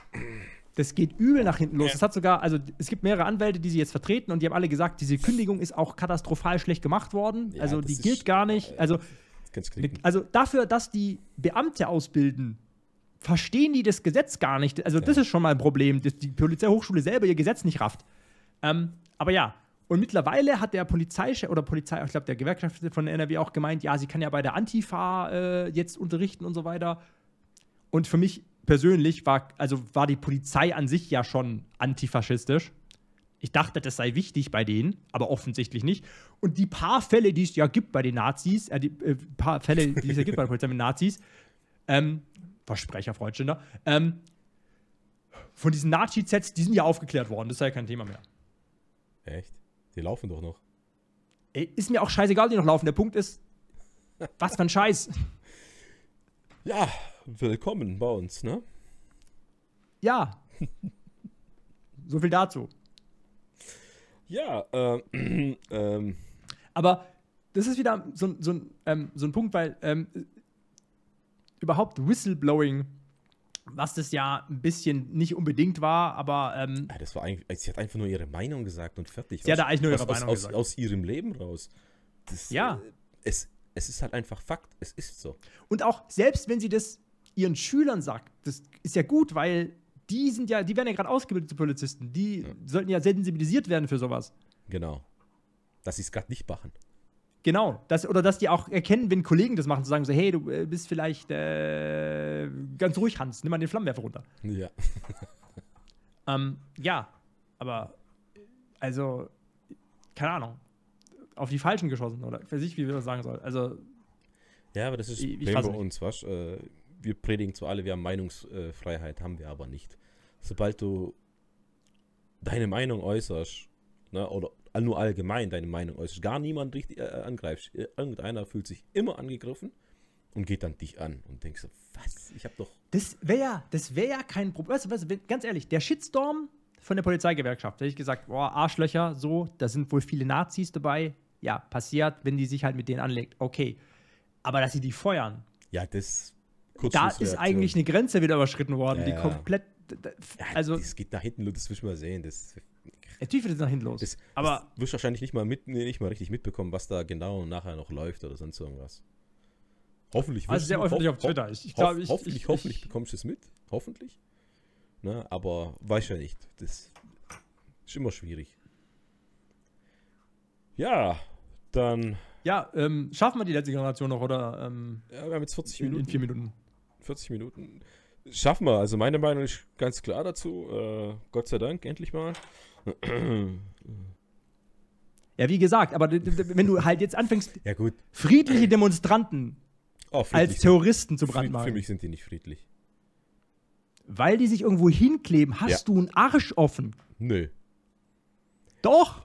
Speaker 2: Das geht übel nach hinten los. Es hat sogar, also es gibt mehrere Anwälte, die sie jetzt vertreten und die haben alle gesagt, diese Kündigung ist auch katastrophal schlecht gemacht worden.
Speaker 1: Ja,
Speaker 2: also die gilt gar nicht. Also, also dafür, dass die Beamte ausbilden, verstehen die das Gesetz gar nicht. Also das ist schon mal ein Problem, dass die Polizeihochschule selber ihr Gesetz nicht rafft. Ähm, aber ja, und mittlerweile hat der Polizeichef oder Polizei, ich glaube der Gewerkschafter von der NRW auch gemeint, ja, sie kann ja bei der Antifa äh, jetzt unterrichten und so weiter. Und für mich persönlich war, also war die Polizei an sich ja schon antifaschistisch. Ich dachte, das sei wichtig bei denen, aber offensichtlich nicht. Und die paar Fälle, die es ja gibt bei den Nazis, äh, die äh, paar Fälle, die es ja gibt bei der Polizei mit Nazis, ähm, Versprecher, Freundständer, ähm, von diesen Nazi-Sets, die sind ja aufgeklärt worden. Das ist ja kein Thema mehr.
Speaker 1: Echt? Die laufen doch noch.
Speaker 2: Ey, ist mir auch scheißegal, die noch laufen. Der Punkt ist, was für ein Scheiß.
Speaker 1: Ja, willkommen bei uns, ne?
Speaker 2: Ja. so viel dazu.
Speaker 1: Ja, ähm, ähm,
Speaker 2: Aber das ist wieder so, ein- so, ähm, so ein Punkt, weil ähm, überhaupt Whistleblowing, was das ja ein bisschen nicht unbedingt war, aber ähm,
Speaker 1: ja, das war eigentlich, sie hat einfach nur ihre Meinung gesagt und fertig.
Speaker 2: Sie hat
Speaker 1: Aus-
Speaker 2: eigentlich nur ihre
Speaker 1: aus,
Speaker 2: Meinung
Speaker 1: aus,
Speaker 2: gesagt.
Speaker 1: Aus, ihrem Leben raus. Das,
Speaker 2: Ja.
Speaker 1: Äh, es, es ist halt einfach Fakt. Es ist so.
Speaker 2: und auch selbst wenn sie das ihren Schülern sagt, das ist ja gut, weil die sind ja, die werden ja gerade ausgebildet zu Polizisten. Die sollten ja sensibilisiert werden für sowas.
Speaker 1: Genau. Dass sie es gerade nicht machen.
Speaker 2: Genau. Das, oder dass die auch erkennen, wenn Kollegen das machen, zu sagen so, hey, du äh, bist vielleicht äh, ganz ruhig, Hans, nimm mal den Flammenwerfer runter.
Speaker 1: Ja.
Speaker 2: Ähm, ja, aber also, keine Ahnung, auf die Falschen geschossen oder für sich, wie wir das sagen sollen. Also,
Speaker 1: Ja, aber das ist
Speaker 2: Ich- ich
Speaker 1: bei uns, was? Äh, wir predigen zwar alle, wir haben Meinungsfreiheit, haben wir aber nicht. Sobald du deine Meinung äußerst, ne, oder nur allgemein deine Meinung äußerst, gar niemand richtig äh, angreifst, äh, irgendeiner fühlt sich immer angegriffen und geht dann dich an und denkst so, was? Ich habe doch.
Speaker 2: das wäre ja, das wäre ja kein Problem. Weißt du, weißt du, ganz ehrlich, der Shitstorm von der Polizeigewerkschaft, da hätte ich gesagt, boah, Arschlöcher, so, da sind wohl viele Nazis dabei. Ja, passiert, wenn die sich halt mit denen anlegt. Okay. Aber dass sie die feuern,
Speaker 1: Ja, das.
Speaker 2: da ist eigentlich eine Grenze wieder überschritten worden,
Speaker 1: Ja,
Speaker 2: die komplett. Also,
Speaker 1: das geht nach hinten, das wirst du mal sehen. Das,
Speaker 2: natürlich wird es nach hinten los.
Speaker 1: das,
Speaker 2: aber
Speaker 1: das wirst du wahrscheinlich nicht mal, mit, nee, nicht mal richtig mitbekommen, was da genau nachher noch läuft oder sonst irgendwas. Hoffentlich
Speaker 2: also sehr
Speaker 1: du-
Speaker 2: öffentlich
Speaker 1: ho-
Speaker 2: auf Twitter. Ich, ich
Speaker 1: Hoff,
Speaker 2: glaube, ich,
Speaker 1: hoffentlich,
Speaker 2: ich,
Speaker 1: hoffentlich
Speaker 2: ich,
Speaker 1: bekommst du es mit. Hoffentlich. Ne, aber weiß ja nicht. Das ist immer schwierig. Ja, dann.
Speaker 2: Ja, ähm, schaffen wir die letzte Generation noch oder ähm,
Speaker 1: Ja, wir haben jetzt 40
Speaker 2: in,
Speaker 1: Minuten.
Speaker 2: in vier Minuten?
Speaker 1: 40 Minuten. Schaffen wir. Also meine Meinung ist ganz klar dazu. Äh, Gott sei Dank, endlich mal.
Speaker 2: Ja, wie gesagt, aber wenn du halt jetzt anfängst,
Speaker 1: Ja gut.
Speaker 2: friedliche Demonstranten
Speaker 1: Oh,
Speaker 2: als
Speaker 1: friedlich sind-
Speaker 2: Terroristen zu
Speaker 1: Für, für
Speaker 2: brandmarken,
Speaker 1: mich sind die nicht friedlich.
Speaker 2: weil die sich irgendwo hinkleben, hast
Speaker 1: Ja.
Speaker 2: du einen Arsch offen.
Speaker 1: Nö.
Speaker 2: Doch!